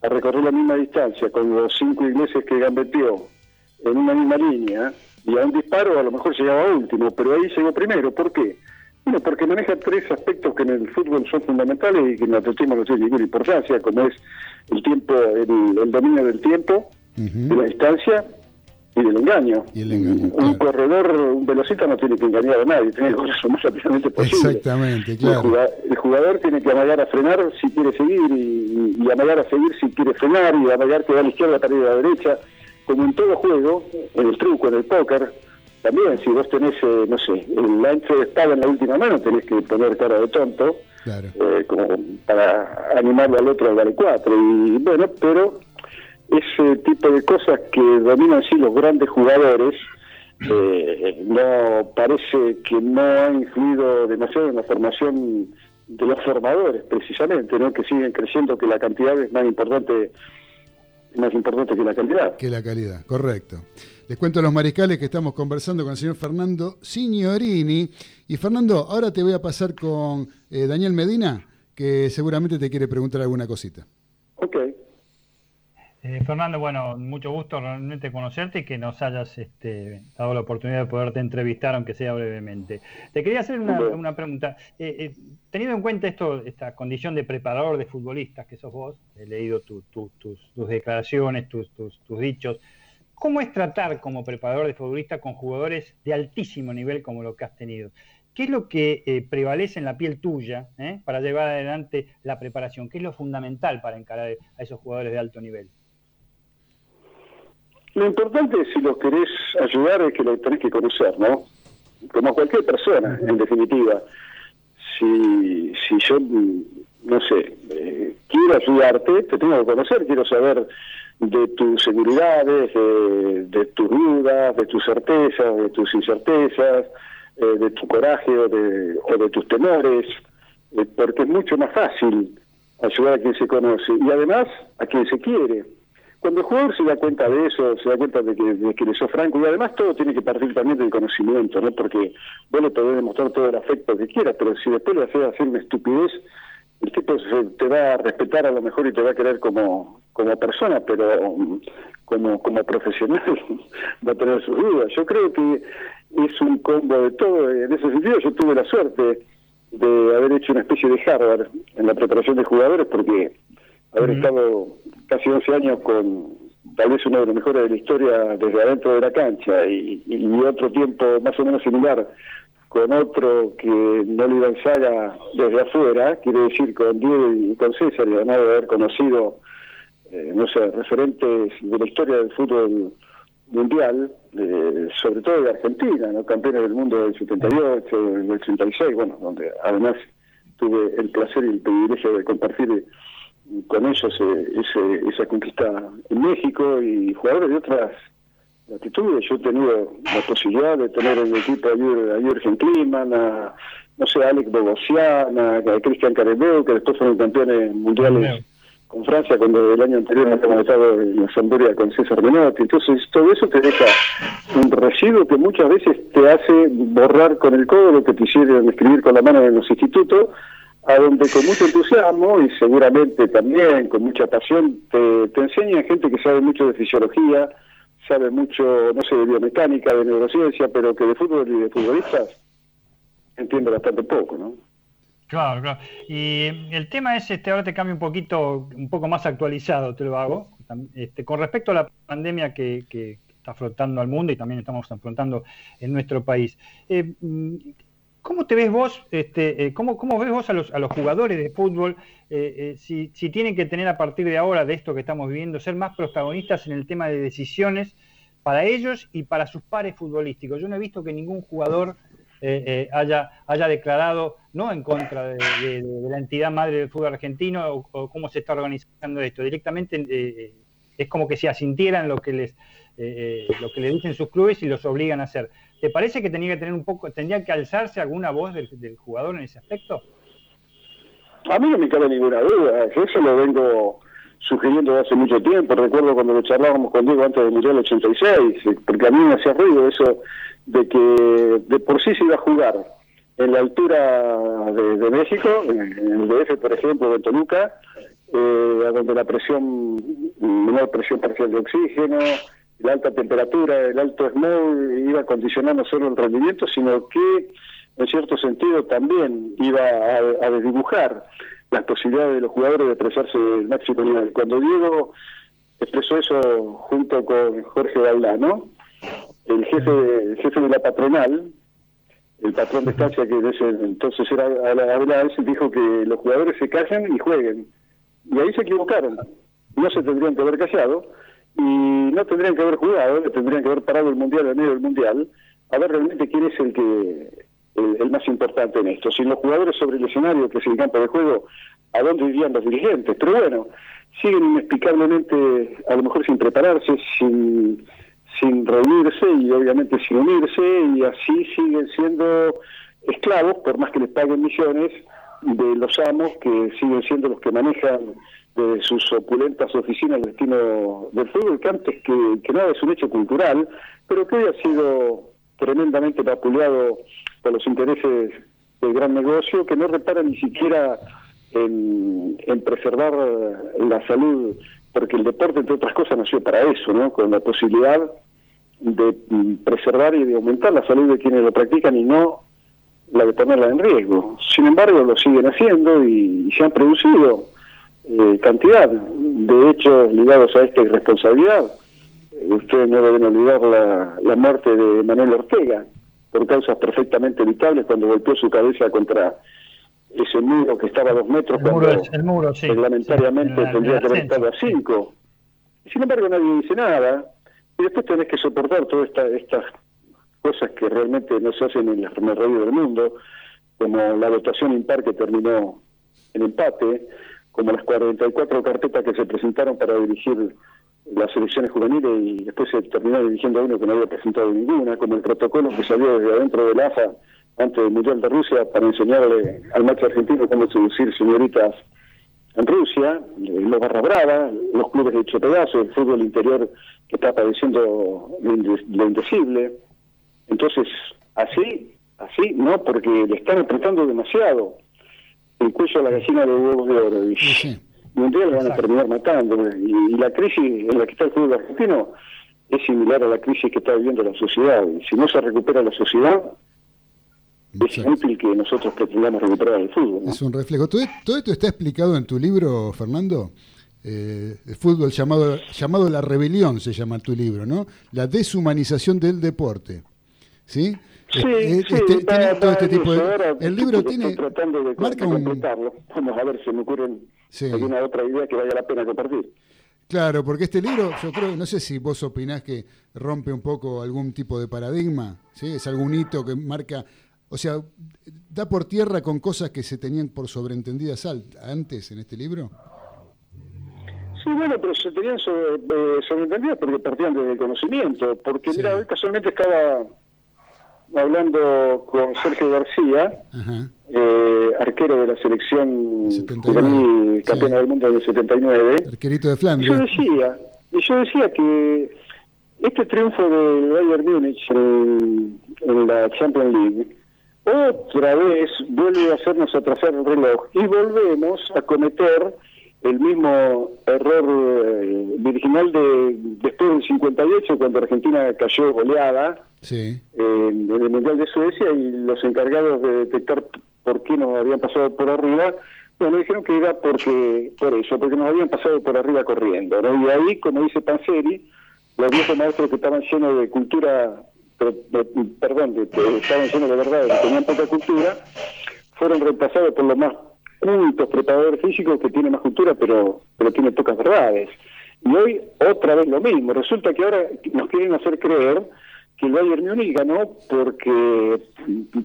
a recorrer la misma distancia con los cinco ingleses que gambeteó en una misma línea y a un disparo a lo mejor llegaba último, pero ahí llegó primero. ¿Por qué? Bueno, porque maneja tres aspectos que en el fútbol son fundamentales y que en el atletismo no tiene ninguna importancia, como es el tiempo, el, el dominio del tiempo, de la distancia y del engaño. un corredor, un velocista no tiene que engañar a nadie, tiene que correr lo más rápidamente posible. Exactamente, El claro. El jugador tiene que amagar a frenar si quiere seguir y, y amagar a seguir si quiere frenar y amagar que va a la izquierda para ir a la derecha. Como en todo juego, en el truco, en el póker, también si vos tenés, eh, no sé, el ancho de espada en la última mano, tenés que poner cara de tonto eh, como para animarlo al otro al vale cuatro. Y bueno, pero ese tipo de cosas que dominan sí los grandes jugadores, eh, no parece que no ha influido demasiado en la formación de los formadores, precisamente, ¿no? que siguen creyendo que la cantidad es más importante más importante que la calidad. Que la calidad, correcto. Les cuento a los mariscales que estamos conversando con el señor Fernando Signorini. Y Fernando, ahora te voy a pasar con eh, Daniel Medina, que seguramente te quiere preguntar alguna cosita. Ok. Eh, Fernando, bueno, mucho gusto realmente conocerte y que nos hayas este, dado la oportunidad de poderte entrevistar, aunque sea brevemente. Te quería hacer una, pregunta. Eh, eh, teniendo en cuenta esto, esta condición de preparador de futbolistas que sos vos, he leído tu- tu- tus, tus declaraciones, tus, tus- tus dichos. ¿Cómo es tratar como preparador de futbolista con jugadores de altísimo nivel como lo que has tenido? ¿Qué es lo que eh, prevalece en la piel tuya para llevar adelante la preparación? ¿Qué es lo fundamental para encarar a esos jugadores de alto nivel? Lo importante si los querés ayudar es que lo tenés que conocer, ¿no? Como cualquier persona, en definitiva. Si, si yo, no sé, eh, quiero ayudarte, te tengo que conocer, quiero saber de tus seguridades, de, de tus dudas, de tus certezas, de tus incertezas, eh, de tu coraje o de, o de tus temores, eh, porque es mucho más fácil ayudar a quien se conoce y además a quien se quiere. Cuando el jugador se da cuenta de eso, se da cuenta de que, de que le sos franco, y además todo tiene que partir también del conocimiento, ¿no? Porque vos le podés demostrar todo el afecto que quieras, pero si después le haces hacer una estupidez, el tipo se- te va a respetar a lo mejor y te va a querer como, como persona, pero um, como, como profesional va a tener sus dudas. Yo creo que es un combo de todo. En ese sentido yo tuve la suerte de haber hecho una especie de Harvard en la preparación de jugadores porque haber estado casi 11 años con tal vez uno de los mejores de la historia desde adentro de la cancha y, y otro tiempo más o menos similar con otro que no le iba saga desde afuera, quiere decir con Diego y con César, y además de haber conocido, eh, no sé, referentes de la historia del fútbol mundial, eh, sobre todo de Argentina, ¿no? campeones del mundo del 78, del 86, bueno, donde además tuve el placer y el privilegio de compartir con ellos eh, ese- esa conquista en México y jugadores de otras latitudes. Yo he tenido la posibilidad de tener en mi equipo a Jür- a Jürgen Kliman, a, no sé, a Alex Bogosian, a, a Cristian Carembeu, que después fueron campeones mundiales con Francia cuando el año anterior habíamos estado en la Sampdoria con César Menotti. Entonces, todo eso te deja un residuo que muchas veces te hace borrar con el codo lo que te hicieron escribir con la mano en los institutos, a donde con mucho entusiasmo y seguramente también con mucha pasión te, te enseñan gente que sabe mucho de fisiología, sabe mucho, no sé, de biomecánica, de neurociencia, pero que de fútbol y de futbolistas entiende bastante poco, ¿no? Claro, claro. Y el tema es, este, ahora te cambio un poquito, un poco más actualizado, te lo hago, este, con respecto a la pandemia que, que está afrontando al mundo y también estamos afrontando en nuestro país. Eh, ¿Cómo te ves vos, este, eh, cómo, cómo, ves vos a los, a los jugadores de fútbol eh, eh, si, si, tienen que tener a partir de ahora, de esto que estamos viviendo, ser más protagonistas en el tema de decisiones para ellos y para sus pares futbolísticos? Yo no he visto que ningún jugador haya, haya declarado no en contra de, la entidad madre del fútbol argentino o, cómo se está organizando esto. Directamente es como que se asintieran lo que les lo que le dicen sus clubes y los obligan a hacer. ¿Te parece que tenía que tener un poco, tendría que alzarse alguna voz del, jugador en ese aspecto? A mí no me cabe ninguna duda, eso lo vengo sugiriendo desde hace mucho tiempo. Recuerdo cuando lo charlábamos con Diego antes del Mundial 86, porque a mí me hacía ruido eso de que de por sí se iba a jugar en la altura de, de México, en el DF, por ejemplo, de Toluca, eh, donde la presión, menor presión parcial de oxígeno, la alta temperatura, el alto smog iba a condicionar no solo el rendimiento, sino que en cierto sentido también iba a, a desdibujar las posibilidades de los jugadores de expresarse el máximo nivel. Cuando Diego expresó eso junto con Jorge Valdano, el jefe el jefe de la patronal, el patrón de estancia que ese entonces era Abelás, dijo que los jugadores se callen y jueguen. Y ahí se equivocaron. No se tendrían que haber callado y no tendrían que haber jugado, tendrían que haber parado el Mundial en medio del Mundial, a ver realmente quién es el que el, el, más importante en esto. Sin los jugadores sobre el escenario, que es el campo de juego, ¿a dónde irían los dirigentes? Pero bueno, siguen inexplicablemente, a lo mejor sin prepararse, sin, sin reunirse y obviamente sin unirse, y así siguen siendo esclavos, por más que les paguen millones, de los amos que siguen siendo los que manejan de sus opulentas oficinas el destino del fútbol, que antes que, que nada es un hecho cultural, pero que hoy ha sido tremendamente vapuleado por los intereses del gran negocio, que no repara ni siquiera en, preservar la salud, porque el deporte, entre otras cosas, nació para eso, ¿no? Con la posibilidad de preservar y de aumentar la salud de quienes lo practican y no la de ponerla en riesgo. Sin embargo, lo siguen haciendo y se han producido eh, cantidad de hechos ligados a esta irresponsabilidad. Ustedes no deben olvidar la, la muerte de Manuel Ortega por causas perfectamente evitables cuando golpeó su cabeza contra ese muro que estaba a dos metros el cuando muro, el muro, sí, reglamentariamente sí, tendría que haber estado a cinco. Sin embargo, nadie dice nada. Y después tenés que soportar todas esta, estas cosas que realmente no se hacen en la radio del mundo, como la votación impar que terminó en empate, como las 44 carpetas que se presentaron para dirigir las elecciones juveniles y después se terminó dirigiendo a uno que no había presentado ninguna, como el protocolo que salió desde adentro del AFA antes del Mundial de Rusia para enseñarle al macho argentino cómo seducir señoritas en Rusia, los barra brava, los clubes de hecho pedazo, el fútbol interior que está padeciendo lo indecible. Entonces, así, así, no, porque le están apretando demasiado el cuello a la gallina de huevos de oro. Y, sí. y un día lo van a terminar matando. Y, y, la crisis en la que está el fútbol argentino es similar a la crisis que está viviendo la sociedad. Y si no se recupera la sociedad, es inútil que nosotros pretendamos recuperar el fútbol. ¿no? Es un reflejo. ¿Todo, todo, esto está explicado en tu libro, Fernando? Eh, el fútbol llamado, llamado La Rebelión se llama tu libro, ¿no? La deshumanización del deporte. ¿Sí? Sí, este, sí, este, está, tiene todo este tipo de... ahora, El libro tiene... tratando de, marca de un-. Vamos a ver si me ocurren Sí. alguna otra idea que valga la pena compartir. Claro, porque este libro, yo creo, no sé si vos opinás que rompe un poco algún tipo de paradigma, ¿sí? Es algún hito que marca, o sea, da por tierra con cosas que se tenían por sobreentendidas antes en este libro. Sí, bueno, pero se tenían sobre, eh, sobreentendidas porque partían del conocimiento. Porque, mira, hoy casualmente estaba hablando con Sergio García, eh, arquero de la selección 79, juvenil campeona sí. del mundo del 79. Arquerito de Y yo decía, y yo decía que este triunfo del Bayern Múnich en, en la Champions League otra vez vuelve a hacernos atrasar el reloj y volvemos a cometer el mismo error eh, virginal de después del 58, cuando Argentina cayó goleada Sí. eh, en el Mundial de Suecia y los encargados de detectar por qué nos habían pasado por arriba, bueno, dijeron que era porque por eso, porque nos habían pasado por arriba corriendo. ¿no? Y ahí, como dice Panseri, los viejos maestros que estaban llenos de cultura, de- perdón, de, que estaban llenos de verdad, que tenían poca cultura, fueron reemplazados por los más cultos preparadores físicos que tienen más cultura, pero, pero tienen pocas verdades. Y hoy otra vez lo mismo. Resulta que ahora nos quieren hacer creer que el Bayern Múnich ganó porque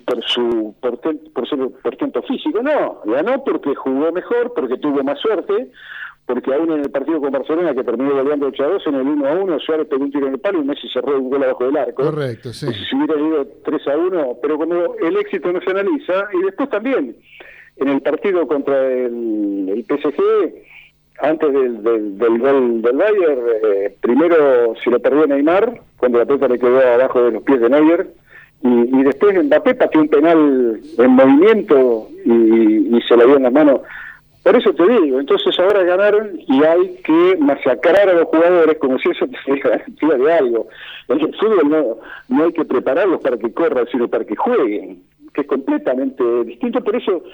por su porten- por su portento físico, no, ganó porque jugó mejor, porque tuvo más suerte, porque aún en el partido con Barcelona que terminó goleando 8 a 2 en el 1 a 1, Suárez pegó un tiro en el palo y Messi cerró un gol abajo del arco. Correcto, sí. Si hubiera ido 3 a 1, pero como el éxito no se analiza, y después también, en el partido contra el, el PSG, antes del, del, del gol del Bayern, eh, primero se lo perdió Neymar, cuando la pelota le quedó abajo de los pies de Neuer, y, y después Mbappé pateó un penal en movimiento y, y se la dio en las manos. Por eso te digo, entonces ahora ganaron y hay que masacrar a los jugadores como si eso te garantía de algo. En el no, no hay que prepararlos para que corran, sino para que jueguen, que es completamente distinto. Por eso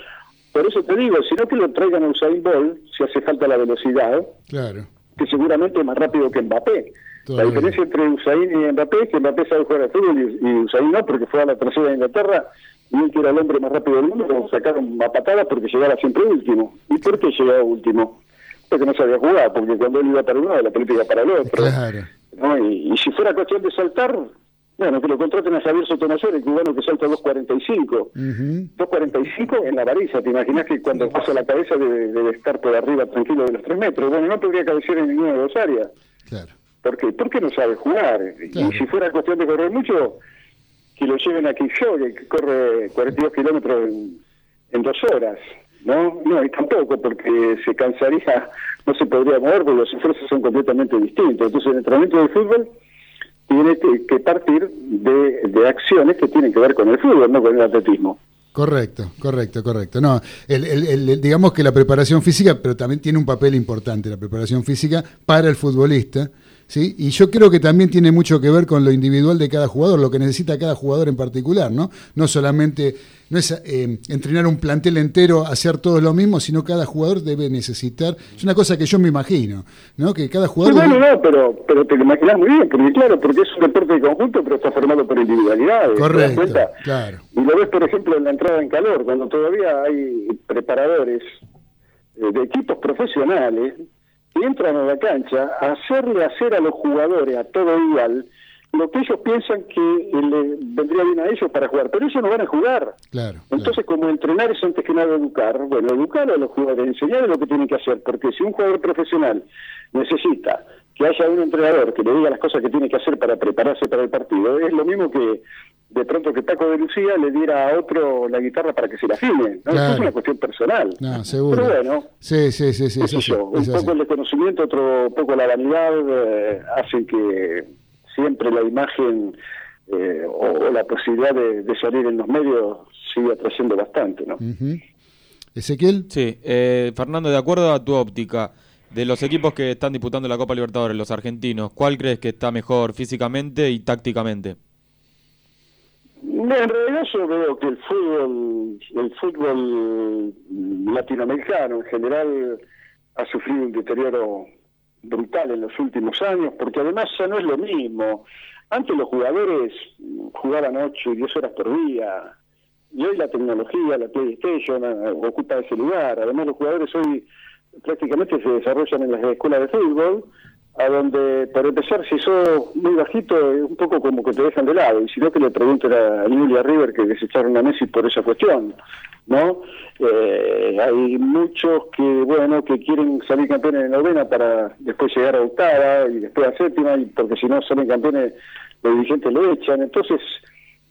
por eso te digo, si no que lo traigan a Usain Bolt, si hace falta la velocidad, Claro. que seguramente es más rápido que Mbappé. La diferencia entre Usain y Mbappé es que Mbappé sabe jugar al fútbol y, y Usain no, porque fue a la tercera de Inglaterra y él que era el hombre más rápido del mundo, lo sacaron a patadas porque llegaba siempre último. ¿Y por qué llegaba último? Porque no sabía jugar, porque cuando él iba para un lado, la pelota iba para el otro. Claro. ¿no? Y, y si fuera cuestión de saltar, bueno, que lo contraten a Javier Sotomayor, el cubano que salta 2.45. Ujú. 2.45 en la varilla, ¿te imaginas que cuando pasa la cabeza debe, debe estar por arriba tranquilo de los 3 metros? Bueno, no podría cabecear en ninguna de dos áreas. Claro. ¿Por qué? Porque no sabe jugar. Claro. Y si fuera cuestión de correr mucho, que lo lleven a Kipchoge, que corre 42 kilómetros en, en dos horas. ¿No? No, y tampoco, porque se cansaría, no se podría mover, porque los esfuerzos son completamente distintos. Entonces, el entrenamiento del fútbol tiene que, partir de, de acciones que tienen que ver con el fútbol, no con el atletismo. Correcto, correcto, correcto. No, el- el- el- digamos que la preparación física, pero también tiene un papel importante la preparación física para el futbolista, ¿sí? Y yo creo que también tiene mucho que ver con lo individual de cada jugador, lo que necesita cada jugador en particular, ¿no? No solamente, no es eh, entrenar un plantel entero, hacer todo lo mismo, sino cada jugador debe necesitar, es una cosa que yo me imagino, ¿no? Que cada jugador... bueno, no, pero, pero te lo imaginas muy bien, porque claro, porque es un deporte de conjunto, pero está formado por individualidades. ¿te das Correcto, claro. Y lo ves, por ejemplo, en la entrada en calor, cuando todavía hay preparadores eh, de equipos profesionales entran a la cancha a hacerle hacer a los jugadores, a todo igual, lo que ellos piensan que eh, le vendría bien a ellos para jugar, pero ellos no van a jugar. Claro, Entonces, como entrenar es antes que nada educar, bueno, educar a los jugadores, enseñarles lo que tienen que hacer, porque si un jugador profesional necesita que haya un entrenador que le diga las cosas que tiene que hacer para prepararse para el partido, es lo mismo que de pronto que Paco de Lucía le diera a otro la guitarra para que se la afine. ¿no? Claro. Es una cuestión personal. No, seguro. Pero bueno, Sí, sí, sí, sí, es un poco el desconocimiento, otro poco la vanidad, eh, hacen que siempre la imagen eh, o, o la posibilidad de, de salir en los medios siga trayendo bastante, ¿no? Ujú. Ezequiel. Sí, eh, Fernando, de acuerdo a tu óptica, de los equipos que están disputando la Copa Libertadores, los argentinos, ¿cuál crees que está mejor físicamente y tácticamente? No, en realidad yo veo que el fútbol, el fútbol latinoamericano en general ha sufrido un deterioro brutal en los últimos años, porque además ya no es lo mismo. Antes los jugadores jugaban 8 y 10 horas por día, y hoy la tecnología, la PlayStation eh, ocupa ese lugar. Además los jugadores hoy prácticamente se desarrollan en las escuelas de fútbol, a donde, por empezar, si sos muy bajito, es un poco como que te dejan de lado, y si no, que le pregunten a Julia River que desecharon a Messi por esa cuestión, ¿no? Eh, hay muchos que, bueno, que quieren salir campeones de novena para después llegar a octava y después a séptima, y porque si no salen campeones, los dirigentes lo echan, entonces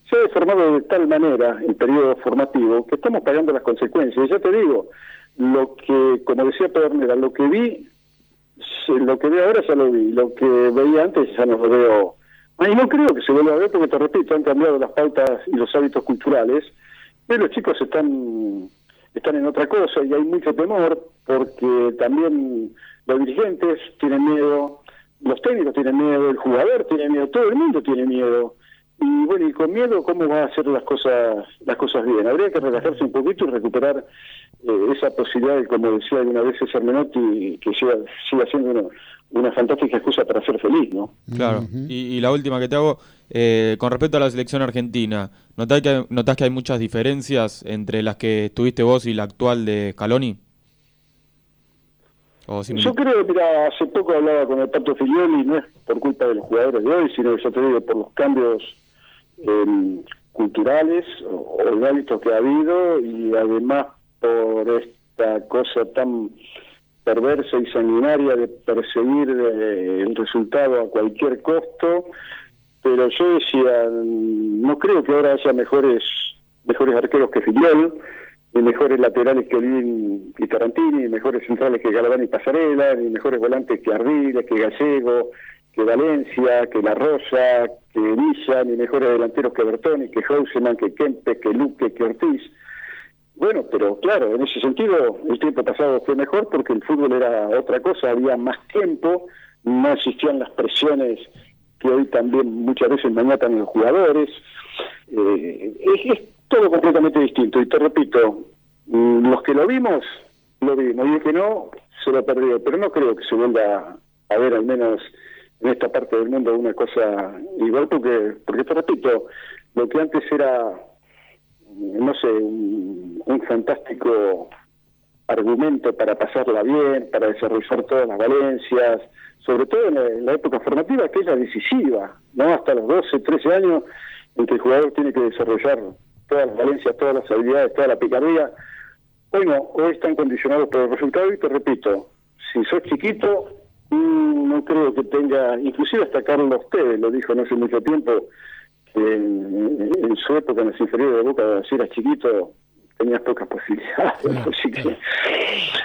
se ha deformado de tal manera el periodo formativo que estamos pagando las consecuencias. Y ya te digo, lo que, como decía Pedernera, lo que vi, lo que veo ahora ya lo vi, lo que veía antes ya no lo veo. Ah, Y no creo que se vuelva a ver porque, te repito, han cambiado las pautas y los hábitos culturales, pero los chicos están están en otra cosa y hay mucho temor porque también los dirigentes tienen miedo, los técnicos tienen miedo, el jugador tiene miedo, todo el mundo tiene miedo. Y bueno, y con miedo, ¿cómo va a hacer las cosas las cosas bien? Habría que relajarse un poquito y recuperar eh, esa posibilidad, de, como decía alguna vez César Menotti, que siga, siga siendo una, una fantástica excusa para ser feliz, ¿no? Claro. y, y la última que te hago, eh, con respecto a la selección argentina, ¿notás que, ¿notás que hay muchas diferencias entre las que estuviste vos y la actual de Scaloni? ¿O simili- Yo creo, mira, hace poco hablaba con el Pato Filioli, no es por culpa de los jugadores de hoy, sino, yo te digo, por los cambios eh, culturales o, o que ha habido y además por esta cosa tan perversa y sanguinaria de perseguir eh, el resultado a cualquier costo. Pero yo decía, no creo que ahora haya mejores mejores arqueros que Filiol, ni mejores laterales que Olín y Tarantini, ni mejores centrales que Galván y Pasarela, ni mejores volantes que Ardiles, que Gallego, que Valencia, que La Rosa, que Villa, ni mejores delanteros que Bertoni, que Hauseman, que Kempe, que Luque, que Ortiz. Bueno, pero claro, en ese sentido el tiempo pasado fue mejor porque el fútbol era otra cosa, había más tiempo, no existían las presiones que hoy también muchas veces maniatan los jugadores. Eh, es, es todo completamente distinto. Y te repito, mm, los que lo vimos, lo vimos. Y el que no, se lo perdió. Pero no creo que se vuelva a ver, al menos en esta parte del mundo, una cosa igual, porque, porque te repito, lo que antes era, no sé, un, fantástico argumento para pasarla bien, para desarrollar todas las valencias, sobre todo en la, época formativa, que es la decisiva, ¿no? Hasta los 12, 13 años, en que el jugador tiene que desarrollar todas las valencias, todas las habilidades, toda la picardía. Hoy no, hoy están condicionados por el resultado y te repito, si sos chiquito, no creo que tenga, inclusive hasta Carlos Tevez lo dijo no hace mucho tiempo, que en, en su época en las inferiores de Boca, si eras chiquito, tenías pocas posibilidades. Así que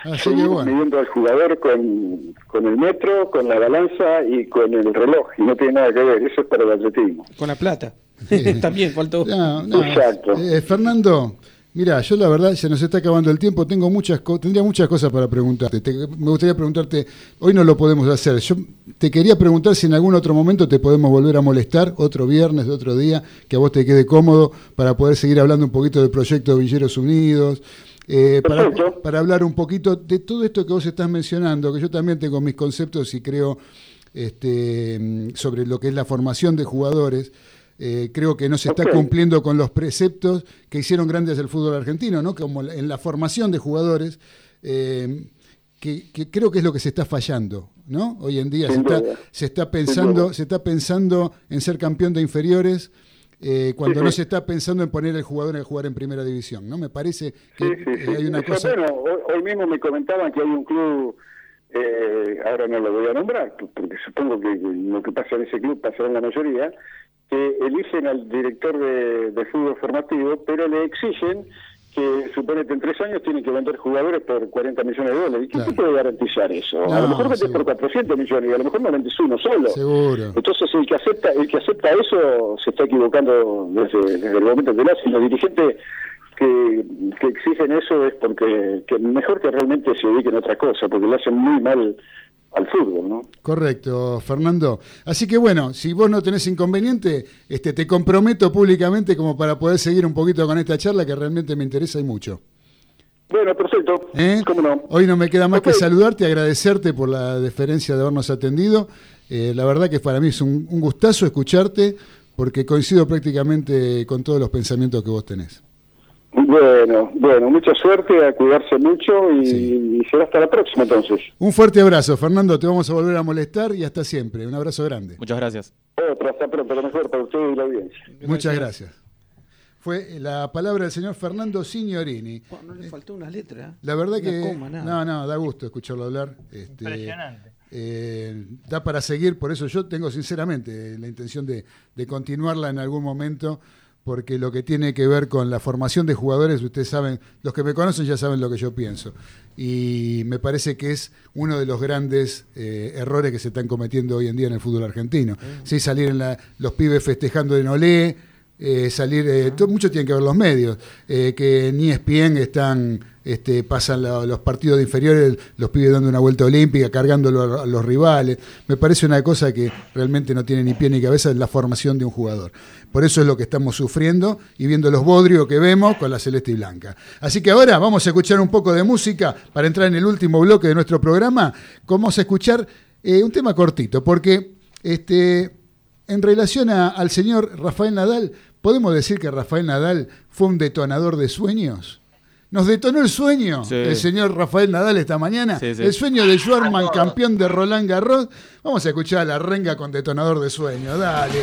Así que seguimos bueno. midiendo al jugador con, con el metro, con la balanza y con el reloj, y no tiene nada que ver, eso es para el atletismo. Con la plata. También faltó. No, no, Exacto. eh, Fernando, mira, yo la verdad se nos está acabando el tiempo, tengo muchas tendría muchas cosas para preguntarte. Te- me gustaría preguntarte, hoy no lo podemos hacer. Yo te quería preguntar si en algún otro momento te podemos volver a molestar, otro viernes, de otro día, que a vos te quede cómodo para poder seguir hablando un poquito del proyecto Villeros Unidos. eh, para, para hablar un poquito de todo esto que vos estás mencionando, que yo también tengo mis conceptos y creo este, sobre lo que es la formación de jugadores. Eh, creo que no se está cumpliendo con los preceptos que hicieron grandes el fútbol argentino, ¿no? Como en la formación de jugadores, eh, que, que creo que es lo que se está fallando, ¿no? Hoy en día se está, se está pensando, se está pensando en ser campeón de inferiores. eh, cuando Sí, no sí. se está pensando en poner al jugador a jugar en primera división, ¿no? Me parece que Sí, eh, hay una cosa. Bueno, hoy, mismo me comentaban que hay un club, eh, ahora no lo voy a nombrar, porque supongo que lo que pasa en ese club pasará en la mayoría, que eligen al director de, de fútbol formativo, pero le exigen que, suponete, en tres años tienen que vender jugadores por 40 millones de dólares. ¿Y quién Claro. te puede garantizar eso? a lo mejor vendes por 400 millones y a lo mejor no vendes uno solo. Seguro. Entonces el que acepta el que acepta eso se está equivocando desde, desde el momento que lo hace. Y Los dirigentes que, que exigen eso es porque que mejor que realmente se dediquen a otra cosa, porque le hacen muy mal al fútbol, ¿no? Correcto, Fernando. Así que bueno, si vos no tenés inconveniente, este, te comprometo públicamente como para poder seguir un poquito con esta charla que realmente me interesa y mucho. Bueno, perfecto. ¿Eh? ¿Cómo no? Hoy no me queda más que saludarte, agradecerte por la deferencia de habernos atendido. Eh, la verdad que para mí es un, un gustazo escucharte porque coincido prácticamente con todos los pensamientos que vos tenés. Bueno, bueno, mucha suerte, a cuidarse mucho y, Sí. y será hasta la próxima entonces. Un fuerte abrazo, Fernando. Te vamos a volver a molestar y hasta siempre. Un abrazo grande. Muchas gracias. Otra, hasta pronto, lo mejor para ustedes y la audiencia. Muchas gracias. Fue la palabra del señor Fernando Signorini. No le faltó una letra. La verdad que coma, nada. no, no, da gusto escucharlo hablar. Este, Impresionante. eh, da para seguir, por eso yo tengo sinceramente la intención de, de continuarla en algún momento, porque lo que tiene que ver con la formación de jugadores, ustedes saben, los que me conocen ya saben lo que yo pienso. Y me parece que es uno de los grandes eh, errores que se están cometiendo hoy en día en el fútbol argentino. Sí, salir en la- los pibes festejando en Olé, eh, salir, eh, mucho tienen que ver los medios, eh, que ni ESPN están, este, pasan la- los partidos de inferiores, los pibes dando una vuelta olímpica, cargándolo a, a los rivales. Me parece una cosa que realmente no tiene ni pie ni cabeza en la formación de un jugador. Por eso es lo que estamos sufriendo y viendo los bodrios que vemos con la celeste y blanca. Así que ahora vamos a escuchar un poco de música para entrar en el último bloque de nuestro programa. Vamos a escuchar eh, un tema cortito, porque este, en relación a- al señor Rafael Nadal, ¿podemos decir que Rafael Nadal fue un detonador de sueños? Nos detonó el sueño Sí. el señor Rafael Nadal esta mañana. Sí, sí. El sueño de Schwarman, campeón de Roland Garros. Vamos a escuchar a la renga con detonador de sueños. Dale.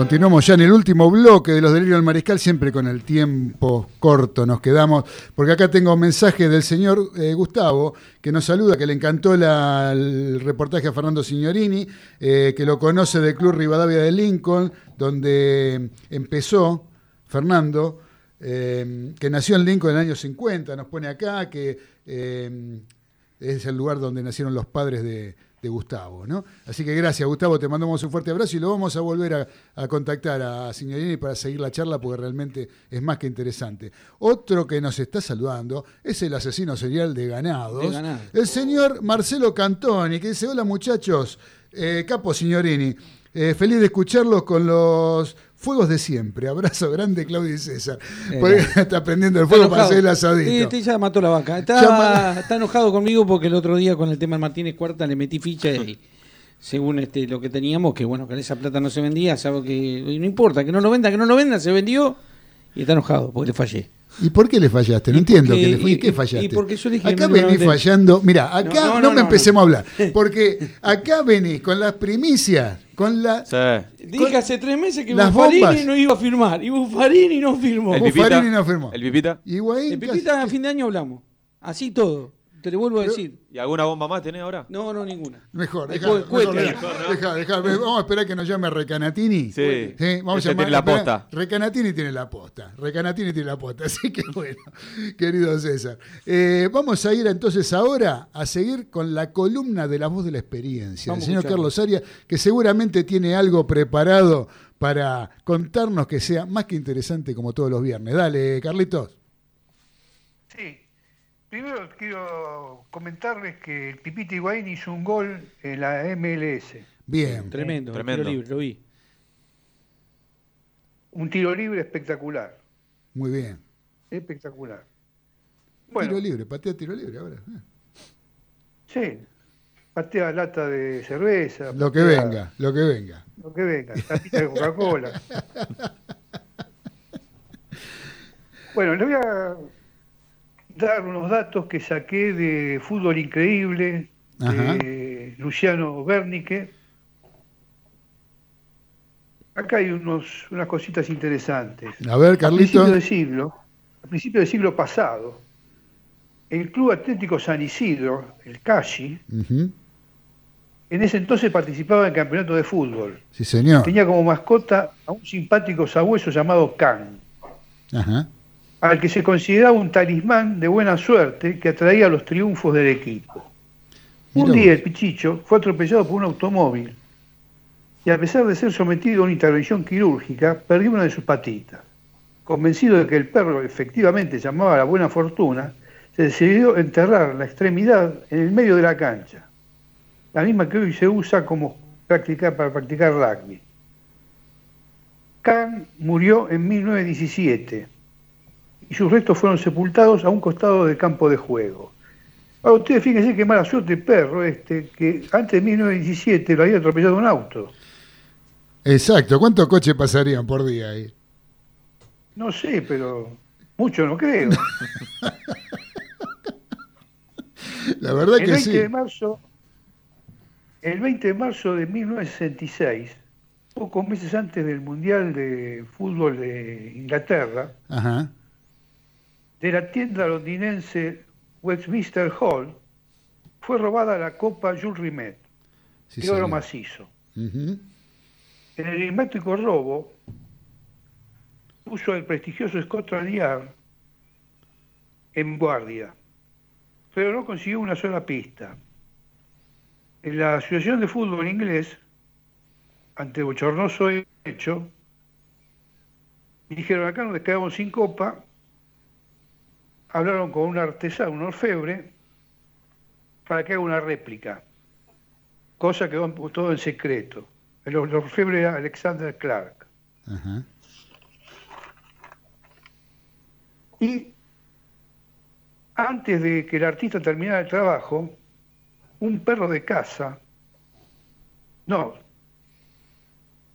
Continuamos ya en el último bloque de los delirios del mariscal, siempre con el tiempo corto nos quedamos, porque acá tengo un mensaje del señor eh, Gustavo, que nos saluda, que le encantó el reportaje a Fernando Signorini, eh, que lo conoce del Club Rivadavia de Lincoln, donde empezó Fernando, eh, que nació en Lincoln en el año 50, nos pone acá, que es el lugar donde nacieron los padres de, de Gustavo, ¿no? Así que gracias, Gustavo, te mandamos un fuerte abrazo y lo vamos a volver a, a contactar a Signorini para seguir la charla porque realmente es más que interesante. Otro que nos está saludando es el asesino serial de ganados, De ganados. el señor Marcelo Cantoni, que dice, hola muchachos, eh, Capo Signorini, eh, feliz de escucharlos con los fuegos de siempre. Abrazo grande, Claudio y César. Eh, Porque está prendiendo el fuego para hacer el asadito. Sí, ya mató la vaca. Está, Ya está enojado conmigo porque el otro día con el tema de Martínez Cuarta le metí ficha y según este lo que teníamos, que bueno, con esa plata no se vendía, sabe que no importa, que no lo venda, que no lo venda, se vendió y está enojado porque le fallé. ¿Y por qué le fallaste? No Y entiendo porque- que le fui. y- ¿Qué fallaste? y porque yo dije, acá no, venís fallando. Mira, acá No, no, no, no, me no, empecemos a hablar. Porque acá venís con las primicias, con la. Dije hace tres meses que Las Buffarini bombas. no iba a firmar y Buffarini no firmó. El Buffarini Pipita. no firmó. El Pipita. Y Higuaín, El Pipita a fin de año hablamos. Así todo. Te lo vuelvo a decir. ¿Y alguna bomba más tenés ahora? No, no, ninguna. Mejor, dejá, dejá, dejá. Vamos a esperar que nos llame Recanatini. Sí. Vamos a llamar, tiene la posta. Recanatini tiene la posta. Recanatini tiene la posta. Así que bueno, querido César. Eh, vamos a ir entonces ahora a seguir con la columna de la voz de la experiencia. Vamos el señor. Carlos Arias, que seguramente tiene algo preparado para contarnos que sea más que interesante como todos los viernes. Dale, Carlitos. Sí. Primero quiero comentarles que el Pipita Higuaín hizo un gol en la MLS. Bien. Tremendo, Tremendo. tiro libre, lo vi. Un tiro libre espectacular. Muy bien. Espectacular. Bueno, Tiro libre, patea tiro libre ahora. Eh, sí. Patea lata de cerveza. Lo que venga, lo que venga. Lo que venga. Tapita de Coca-Cola. bueno, le voy a dar unos datos que saqué de Fútbol Increíble, Ajá. de Luciano Bernique. Acá hay unos, unas cositas interesantes. A ver, A principios del siglo, a principios del siglo pasado, el Club Atlético San Isidro, el Cashi, en ese entonces participaba en campeonato de fútbol. Sí, señor. Tenía como mascota a un simpático sabueso llamado Can, Ajá. Al que se consideraba un talismán de buena suerte que atraía los triunfos del equipo. Un día el Pichicho fue atropellado por un automóvil y a pesar de ser sometido a una intervención quirúrgica, perdió una de sus patitas. Convencido de que el perro efectivamente llamaba a la buena fortuna, se decidió enterrar la extremidad en el medio de la cancha, la misma que hoy se usa como práctica para practicar rugby. Khan murió en 1917 y sus restos fueron sepultados a un costado del campo de juego. Ahora ustedes fíjense qué mala suerte el perro este, que antes de 1917 lo había atropellado un auto. Exacto. ¿Cuántos coches pasarían por día ahí? No sé, pero mucho no creo. La verdad el que 20 sí. de marzo, el 20 de marzo de 1966, pocos meses antes del Mundial de Fútbol de Inglaterra, Ajá. De la tienda londinense Westminster Hall, fue robada la copa Jules Rimet, Sí, de oro señor. macizo. En el enigmático robo, puso el prestigioso Scotland Yard en guardia, pero no consiguió una sola pista. En la Asociación de Fútbol Inglés, ante bochornoso hecho, dijeron acá nos quedamos sin copa, hablaron con un artesano, un orfebre, para que haga una réplica, cosa que todo en secreto. El or- orfebre era Alexander Clark. Y antes de que el artista terminara el trabajo, un perro de casa, no,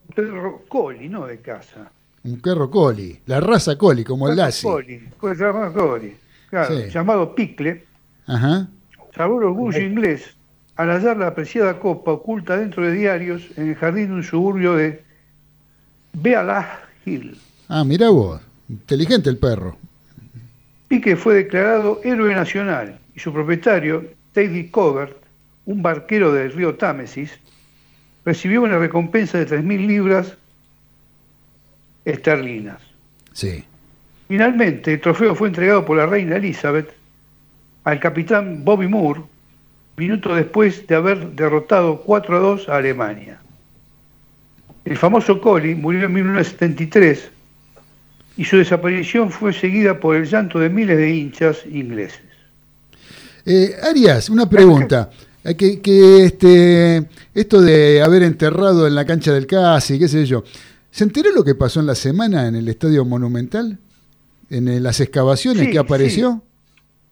un perro coli, no de casa. Un perro coli. La raza coli, como el Lassie. Coli, pues, llamado coli, claro, Sí. llamado Picle, Ajá. sabor orgullo inglés al hallar la apreciada copa oculta dentro de diarios en el jardín de un suburbio de Bealah Hill. Ah, mira vos. Inteligente el perro. Pique fue declarado héroe nacional y su propietario, David Covert, un barquero del río Támesis, recibió una recompensa de 3.000 libras esterlinas. Sí. Finalmente, el trofeo fue entregado por la reina Elizabeth al capitán Bobby Moore, minutos después de haber derrotado 4 a 2 a Alemania. El famoso Collie murió en 1973 y su desaparición fue seguida por el llanto de miles de hinchas ingleses. Eh, Arias, una pregunta. Eh, Que, este, esto de haber enterrado en la cancha del Casi, qué sé yo. ¿Se enteró lo que pasó en la semana en el Estadio Monumental? ¿En las excavaciones Sí, que apareció?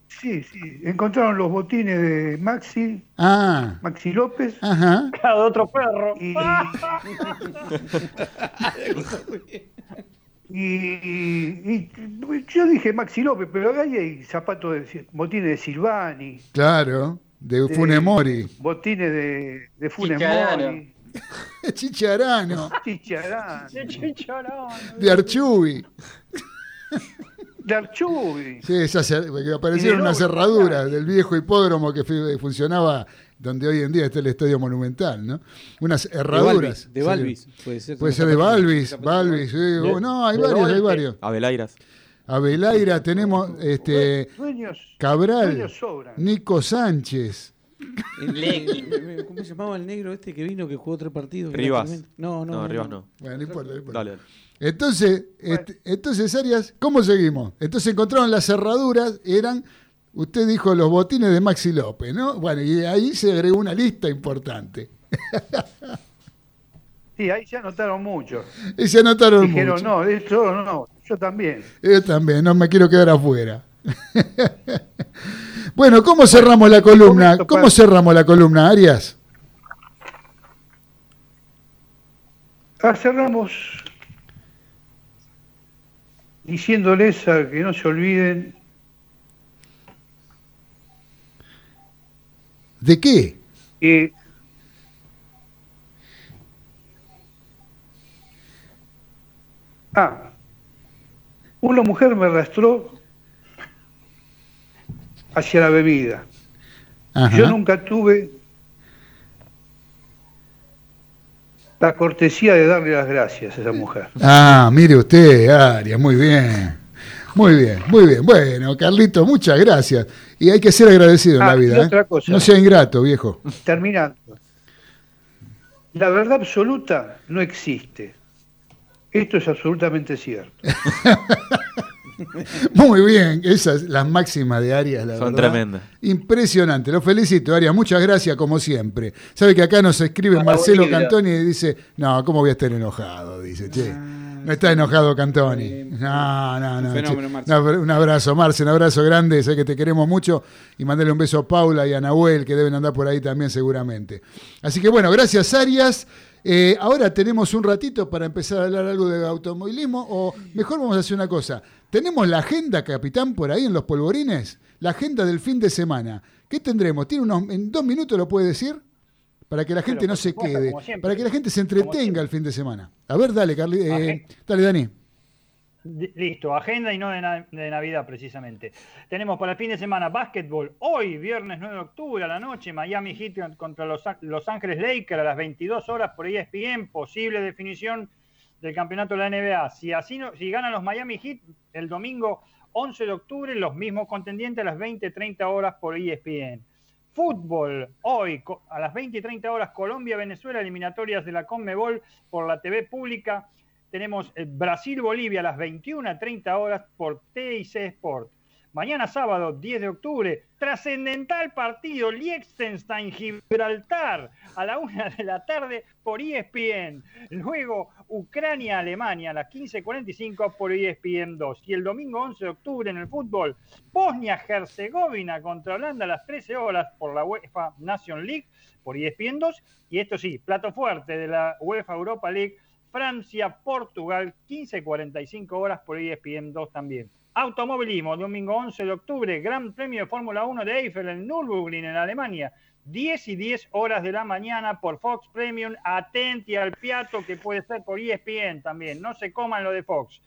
Sí, sí. Encontraron los botines de Maxi, Ah, Maxi López. ajá. de otro perro. Y, y- y yo dije Maxi López, pero ahí hay zapatos de botines de Silvani, Claro, de Funemori. botines de, de Funes Chicharano. Chicharano, Chicharán. Chicharón. de Archubi. De Archubi. Sí, esa aparecieron unas cerraduras del viejo hipódromo que fu- funcionaba donde hoy en día está el Estadio Monumental, ¿no? Unas herraduras. De Balvis, puede ser. Puede ser de Balvis, Balvis, sí, De- no, hay varios, hay varios. Abelairas. Abelaira, tenemos este Dueños, Cabral, dueños. Nico Sánchez. El- el- ¿Cómo se llamaba el negro este que vino que jugó tres partidos? Rivas. No, no, No, Rivas no. Bueno, no importa, no importa. Dale, dale. Entonces, este, entonces, Arias, ¿cómo seguimos? Entonces encontraron las cerraduras, eran, usted dijo, los botines de Maxi López, ¿no? Bueno, y ahí se agregó una lista importante. Sí, ahí se anotaron mucho. Y se anotaron Dijeron, mucho. no, esto no, yo también. Yo también, no me quiero quedar afuera. bueno, ¿cómo cerramos la columna? ¿Cómo cerramos la columna, Arias? Ah, cerramos diciéndoles a que no se olviden ¿De qué? que Ah, una mujer me arrastró hacia la bebida. Ajá. Yo nunca tuve la cortesía de darle las gracias a esa mujer. Ah, mire usted, Arias, muy bien. Muy bien, muy bien. Bueno, Carlito, muchas gracias. Y hay que ser agradecido en Ah, la y vida. ¿eh? cosa. No sea ingrato, viejo. Terminando. La verdad absoluta no existe. Esto es absolutamente cierto. Muy bien, esas las máximas de Arias, la Son verdad. tremendas. Impresionante, lo felicito, Arias. Muchas gracias, como siempre. Sabe que acá nos escribe Para Marcelo Bolivia. Cantoni y dice: No, ¿cómo voy a estar enojado? Dice, che. No está enojado Cantoni. No, no, no. Un fenómeno, che. Marce. No, un abrazo, Marce, un abrazo grande. Sé que te queremos mucho. Y mandale un beso a Paula y a Nahuel, que deben andar por ahí también seguramente. Así que bueno, gracias, Arias. Eh, ahora tenemos un ratito para empezar a hablar algo de automovilismo. O mejor vamos a hacer una cosa. ¿Tenemos la agenda, capitán, por ahí en los polvorines? La agenda del fin de semana. ¿Qué tendremos? ¿Tiene unos, ¿En dos minutos lo puede decir? Para que la gente no se quede. Para que la gente se entretenga el fin de semana. A ver, dale, Carli, eh, dale, Dani. Listo, agenda y no de, na- de Navidad precisamente. Tenemos para el fin de semana básquetbol. Hoy, viernes 9 de octubre a la noche, Miami Heat contra Los, Ángeles Lakers a las 22 horas por ESPN. Posible definición del campeonato de la NBA. Si, así no, si ganan los Miami Heat el domingo 11 de octubre, los mismos contendientes a las 20-30 horas por ESPN. Fútbol, hoy a las 20 y 30 horas, Colombia-Venezuela, eliminatorias de la Conmebol por la TV pública. Tenemos eh, Brasil-Bolivia a las 21 a 30 horas por TIC Sport. Mañana sábado, 10 de octubre, trascendental partido Liechtenstein-Gibraltar a la 1 de la tarde por ESPN. Luego, Ucrania-Alemania a las 15.45 por ESPN 2. Y el domingo 11 de octubre en el fútbol, Bosnia-Herzegovina contra Holanda a las 13 horas por la UEFA Nation League por ESPN 2. Y esto sí, plato fuerte de la UEFA Europa League, Francia-Portugal, 15.45 horas por ESPN 2 también. Automovilismo, domingo 11 de octubre, Gran Premio de Fórmula 1 de Eiffel en Nürburgring, en Alemania. 10 y 10 horas de la mañana por Fox Premium. Atenti al piato que puede ser por ESPN también. No se coman lo de Fox.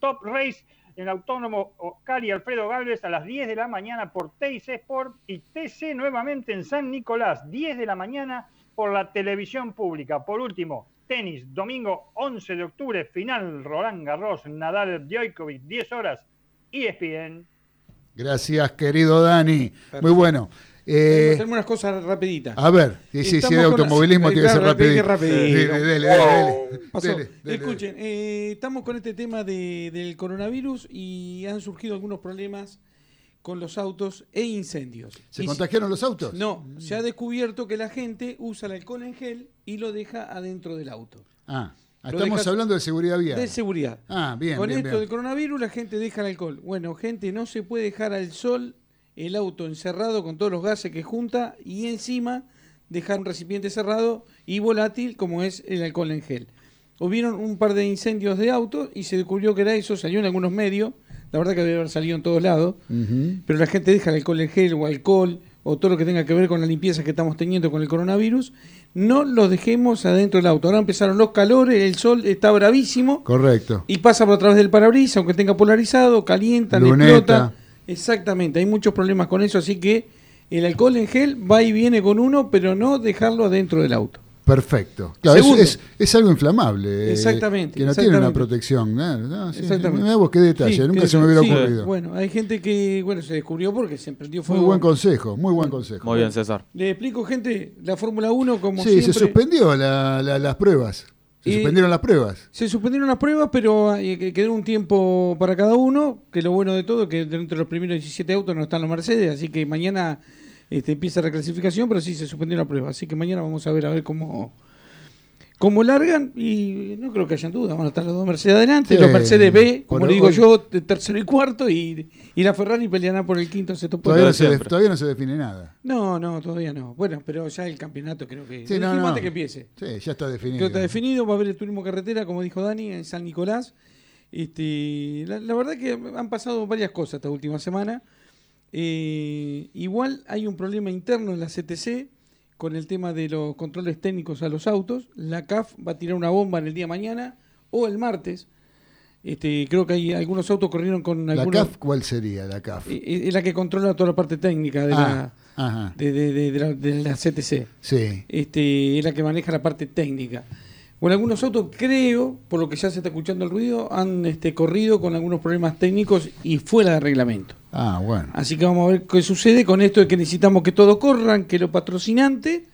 Top Race en Autónomo Oscar y Alfredo Galvez a las 10 de la mañana por TIC Sport y TC nuevamente en San Nicolás, 10 de la mañana por la televisión pública. Por último, tenis, domingo 11 de octubre, final Roland Garros, Nadal Djokovic, 10 horas, ESPN. Gracias, querido Dani. Muy bueno. Eh, Tenemos unas cosas rapiditas. a ver, sí, sí, Estamos de automovilismo tiene que ser rapidito. Escuchen, eh, estamos con este tema de- del coronavirus y han surgido algunos problemas con los autos e incendios. ¿Se Y- contagiaron los autos? No, se ha descubierto que la gente usa el alcohol en gel y lo deja adentro del auto. Ah, estamos dejas- hablando de seguridad vial. De seguridad. Ah, bien, Con bien, esto bien. del coronavirus la gente deja el alcohol. Bueno, gente, no se puede dejar al sol el auto encerrado con todos los gases que junta y encima dejar un recipiente cerrado y volátil como es el alcohol en gel. Hubieron un par de incendios de autos y se descubrió que era eso, salió en algunos medios, la verdad que debe haber salido en todos lados, pero la gente deja el alcohol en gel o alcohol o todo lo que tenga que ver con la limpieza que estamos teniendo con el coronavirus, no los dejemos adentro del auto. Ahora empezaron los calores, el sol está bravísimo Correcto. y pasa por través del parabrisas, aunque tenga polarizado, calienta, Luneta. explota. Exactamente, hay muchos problemas con eso, así que el alcohol en gel va y viene con uno, pero no dejarlo adentro del auto. Perfecto. Claro, es, es, es algo inflamable. eh, Exactamente, Que no tiene una protección. Ah, no, sí. Exactamente. Mirá vos qué detalle, Sí, nunca que- se me hubiera sí, ocurrido. Bueno, hay gente que bueno se descubrió porque se prendió Muy fuego. buen consejo, muy buen consejo. Muy bien, César. Le explico, gente, la Fórmula 1 como Sí, siempre. se suspendió la- la- las pruebas. Se Y- suspendieron las pruebas. Se suspendieron las pruebas, pero eh, que- quedó un tiempo para cada uno, que lo bueno de todo es que dentro de los primeros 17 autos no están los Mercedes, así que mañana este, empieza la clasificación, pero sí se suspendió la prueba, así que mañana vamos a ver a ver cómo cómo largan y no creo que hayan dudas, van a estar los dos Mercedes adelante, Sí, los Mercedes B, como le digo hoy- yo, de tercero y cuarto y, y la Ferrari peleará por el quinto sexto puesto. Todavía no, se, todavía no se define nada. No, no, todavía no. Bueno, pero ya el campeonato creo que Sí, no, no. antes que empiece. Sí, ya está definido. Creo que está definido, va a haber el turismo carretera, como dijo Dani, en San Nicolás. Este, la, la verdad que han pasado varias cosas esta última semana. Eh, igual hay un problema interno en la CTC con el tema de los controles técnicos a los autos. La CAF va a tirar una bomba en el día de mañana o el martes. Este, creo que hay algunos autos corrieron con ¿La algunos... CAF cuál sería la CAF? Eh, Es la que controla toda la parte técnica de, Ah, la, de, de- de- la, de la CTC. Sí. Este, es la que maneja la parte técnica. Bueno, algunos autos, creo, por lo que ya se está escuchando el ruido, han este, corrido con algunos problemas técnicos y fuera de reglamento. Ah, bueno. Así que vamos a ver qué sucede con esto de que necesitamos que todo corran, que lo patrocinante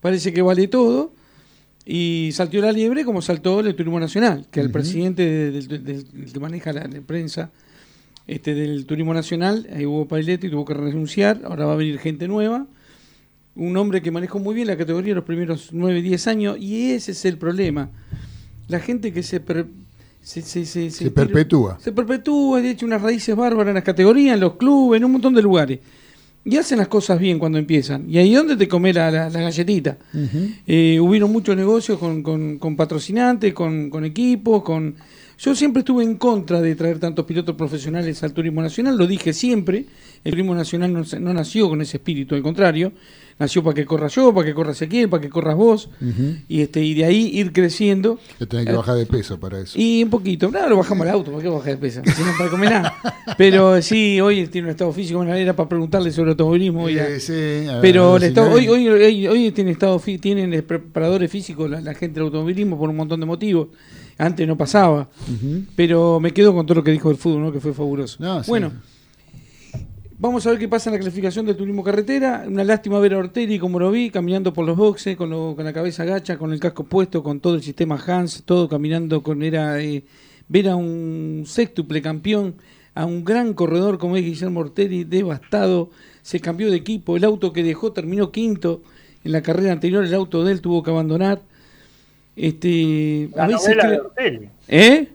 parece que vale todo. Y saltó la liebre como saltó el Turismo Nacional, que el Ujú. presidente del, del- del que maneja la, la prensa este, del Turismo Nacional, ahí hubo Pailetti, tuvo que renunciar, ahora va a venir gente nueva. Un hombre que manejó muy bien la categoría los primeros 9, 10 años, y ese es el problema. La gente que se, per- se, se, se- Se perpetúa. se perpetúa, de hecho, unas raíces bárbaras en las categorías, en los clubes, en un montón de lugares. Y hacen las cosas bien cuando empiezan. Y ahí donde te come la, la- la galletita. Eh, hubieron muchos negocios con, con- con patrocinantes, con, con equipos, con... Yo siempre estuve en contra de traer tantos pilotos profesionales al turismo nacional, lo dije siempre. El turismo nacional no, nació con ese espíritu, al contrario. Nació para que corra yo, para que corra Ezequiel, para que corras vos. Y, este, y de ahí ir creciendo. Que tenés que bajar de peso para eso. Y un poquito. Claro, bajamos el auto, ¿para qué bajar de peso? Si no para comer nada. Pero sí, hoy tiene un estado físico, bueno, era para preguntarle sobre automovilismo. era- Eh, sí, ver, Pero el estado- hoy, hoy, hoy, hoy tiene estado tienen eh, preparadores físicos la, la gente del automovilismo por un montón de motivos. Antes no pasaba. Pero me quedo con todo lo que dijo del fútbol, ¿no? que fue fabuloso. No, sí. Bueno, vamos a ver qué pasa en la clasificación del turismo carretera. Una lástima ver a Ortelli, como lo vi, caminando por los boxes, con, lo- con la cabeza gacha, con el casco puesto, con todo el sistema Hans, todo caminando con. Era eh, ver a un sextuple campeón, a un gran corredor como es Guillermo Ortelli, devastado. Se cambió de equipo. El auto que dejó terminó quinto. En la carrera anterior, el auto de él tuvo que abandonar. Este, La a veces novela de Ortelli. ¿Eh?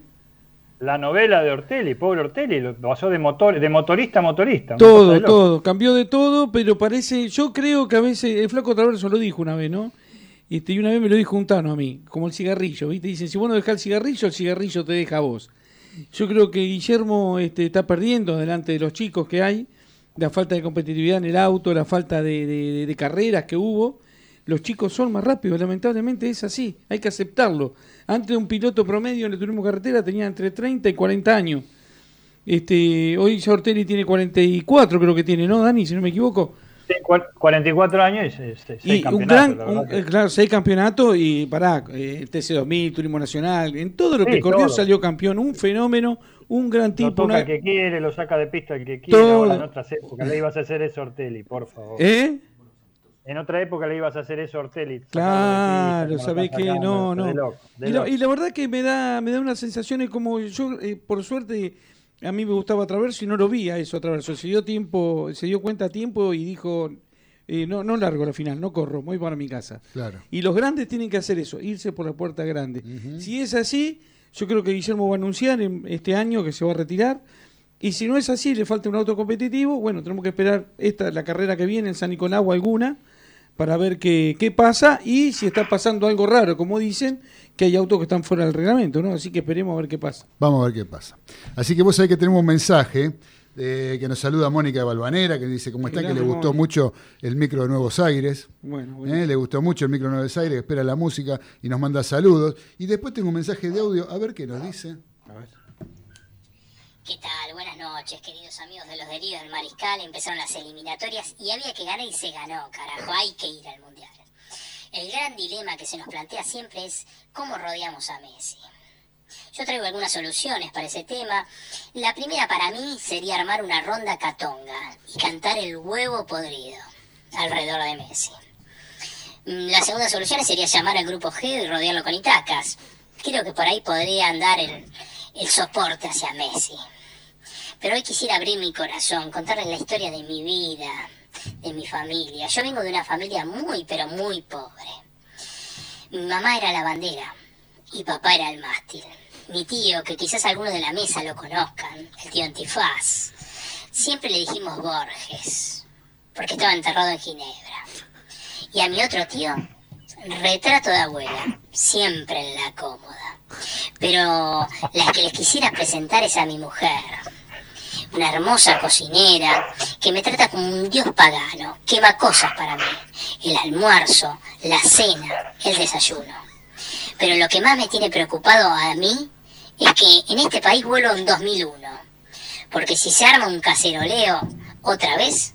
La novela de Ortelli, pobre Ortelli, lo pasó de motor, de motorista a motorista. Todo, todo, cambió de todo, pero parece, yo creo que a veces, el flaco Traverso lo dijo una vez, ¿no? Este, y una vez me lo dijo un tano a mí, como el cigarrillo, ¿viste? Dicen, si vos no dejás el cigarrillo, el cigarrillo te deja a vos. Yo creo que Guillermo este, está perdiendo delante de los chicos que hay, la falta de competitividad en el auto, la falta de, de- de carreras que hubo. Los chicos son más rápidos, lamentablemente es así, hay que aceptarlo. Antes un piloto promedio en el turismo carretera tenía entre 30 y 40 años. Este, hoy ya Ortelli tiene 44, creo que tiene, ¿no, Dani? Si no me equivoco. Sí, cuar- 44 años y se- se- seis Y un gran, que- eh, claro, seis campeonatos y pará, eh, TC2000, Turismo Nacional, en todo lo que corrió salió campeón, un fenómeno, un gran Lo tipo. toca una- el que quiere, lo saca de pista el que quiere. Todo. Ahora en otras épocas le ibas a hacer eso a Ortelli, por favor. ¿Eh? En otra época le ibas a hacer eso a Ortelli. Claro, sabés que no, no. de loco, de Y la, y la verdad que me da, me da unas sensaciones como yo, eh, por suerte, a mí me gustaba Traverso y no lo vi a eso a Traverso. Se dio tiempo, se dio cuenta a tiempo y dijo, eh, no, no largo la final, no corro, voy para mi casa. Claro. Y los grandes tienen que hacer eso, irse por la puerta grande. Si es así, yo creo que Guillermo va a anunciar en este año que se va a retirar. Y si no es así, le falta un auto competitivo, bueno, tenemos que esperar esta la carrera que viene en San Nicolás o alguna para ver qué, qué pasa y si está pasando algo raro, como dicen, que hay autos que están fuera del reglamento, ¿no? Así que esperemos a ver qué pasa. Vamos a ver qué pasa. Así que vos sabés que tenemos un mensaje eh, que nos saluda Mónica de Balvanera, que dice cómo está, que le gustó Mónica. mucho el micro de Nuevos Aires. Bueno, bueno. Eh, le gustó mucho el micro de Nuevos Aires, que espera la música y nos manda saludos. Y después tengo un mensaje de audio, a ver qué nos dice. ¿Qué tal? Buenas noches, queridos amigos de los delirios del Mariscal. Empezaron las eliminatorias y había que ganar y se ganó, carajo. Hay que ir al Mundial. El gran dilema que se nos plantea siempre es cómo rodeamos a Messi. Yo traigo algunas soluciones para ese tema. La primera para mí sería armar una ronda catonga y cantar el huevo podrido alrededor de Messi. Mm, La segunda solución sería llamar al grupo G y rodearlo con Itacas. Creo que por ahí podría andar el, el soporte hacia Messi. Pero hoy quisiera abrir mi corazón, contarles la historia de mi vida, de mi familia. Yo vengo de una familia muy, pero muy pobre. Mi mamá era la bandera y papá era el mástil. Mi tío, que quizás algunos de la mesa lo conozcan, el tío Antifaz, siempre le dijimos Borges, porque estaba enterrado en Ginebra. Y a mi otro tío, retrato de abuela, siempre en la cómoda. Pero la que les quisiera presentar es a mi mujer, una hermosa cocinera que me trata como un dios pagano, que va cosas para mí, el almuerzo, la cena, el desayuno. Pero lo que más me tiene preocupado a mí es que en este país vuelo en 2001, porque si se arma un caceroleo otra vez,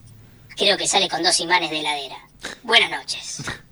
creo que sale con dos imanes de heladera. Buenas noches.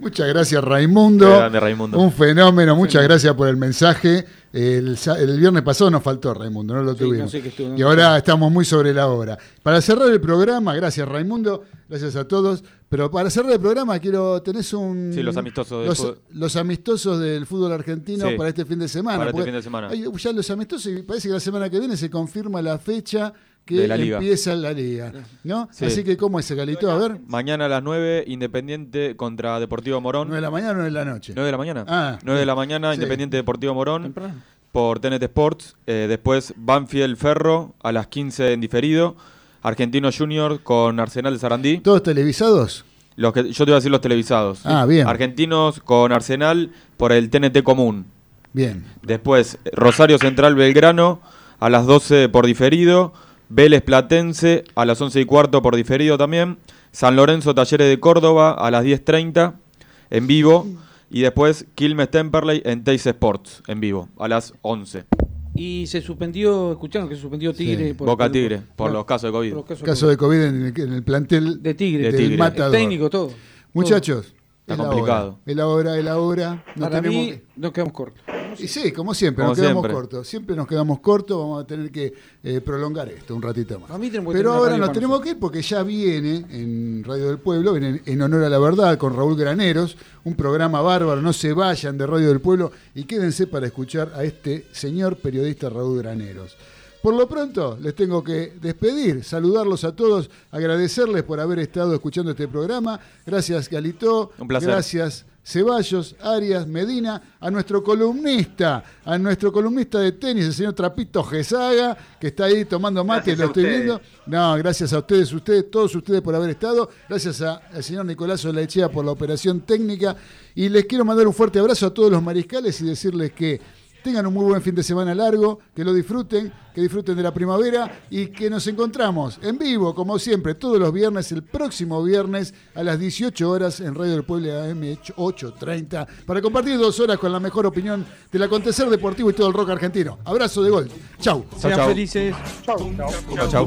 Muchas gracias, Raimundo. Qué grande, Raimundo. Un fenómeno, muchas gracias por el mensaje. El, sa- el viernes pasado nos faltó Raimundo, no lo Sí, tuvimos. no sé qué estuvo, no y ahora estamos muy sobre la hora. Para cerrar el programa, gracias Raimundo, gracias a todos. Pero para cerrar el programa, quiero, tenés un. Sí, los amistosos del los, fútbol. los amistosos del fútbol argentino Sí. para este fin de semana. Para este fin de semana. hay ya los amistosos y parece que la semana que viene se confirma la fecha que De la liga. empieza la liga. ¿no? Sí. Así que, ¿cómo es ese Galito? A ver. Mañana a las 9, Independiente contra Deportivo Morón. 9 de la mañana o 9 de la noche. 9 de la mañana. Ah, 9 de la mañana, sí. Independiente Deportivo Morón. Por TNT Sports. Eh, después Banfield Ferro a las 15 en diferido. Argentino Junior con Arsenal de Sarandí. ¿Todos televisados? Los que, yo te voy a decir los televisados. Ah, bien. Argentinos con Arsenal por el TNT común. Bien. Después Rosario Central Belgrano a las 12 por diferido. Vélez Platense a las 11 y cuarto por diferido también. San Lorenzo Talleres de Córdoba a las 10.30 en vivo. Y después Quilmes Temperley en Teis Sports en vivo a las 11. Y se suspendió, escucharon que se suspendió Tigre. Sí. por- Boca Tigre por los casos de COVID. por los casos Caso de COVID en el, en el plantel de Tigre. De del Tigre. Matador. Técnico, todo. Muchachos, Está es la complicado. hora. Es la hora, es la hora. No Para tenemos mí, nos quedamos cortos. Y sí, como siempre, Como nos quedamos siempre. cortos. Siempre nos quedamos cortos, vamos a tener que eh, prolongar esto un ratito más. Pero ahora nos tenemos nosotros. que ir porque ya viene en Radio del Pueblo, viene en honor a la verdad, con Raúl Graneros, un programa bárbaro. No se vayan de Radio del Pueblo y quédense para escuchar a este señor periodista Raúl Graneros. Por lo pronto, les tengo que despedir, saludarlos a todos, agradecerles por haber estado escuchando este programa. Gracias, Galito. Un placer. Gracias, Ceballos, Arias, Medina, a nuestro columnista, a nuestro columnista de tenis, el señor Trapito Gesaga, que está ahí tomando mate, Gracias lo estoy viendo. No, gracias a ustedes, ustedes, todos ustedes por haber estado. Gracias a- al señor Nicolás Olechea por la operación técnica. Y les quiero mandar un fuerte abrazo a todos los mariscales y decirles que tengan un muy buen fin de semana largo, que lo disfruten, que disfruten de la primavera y que nos encontramos en vivo, como siempre, todos los viernes, el próximo viernes a las 18 horas en Radio del Pueblo AM 830, para compartir dos horas con la mejor opinión del acontecer deportivo y todo el rock argentino. Abrazo de gol. Chau. Sean felices. Chau, chau. Chau, chau.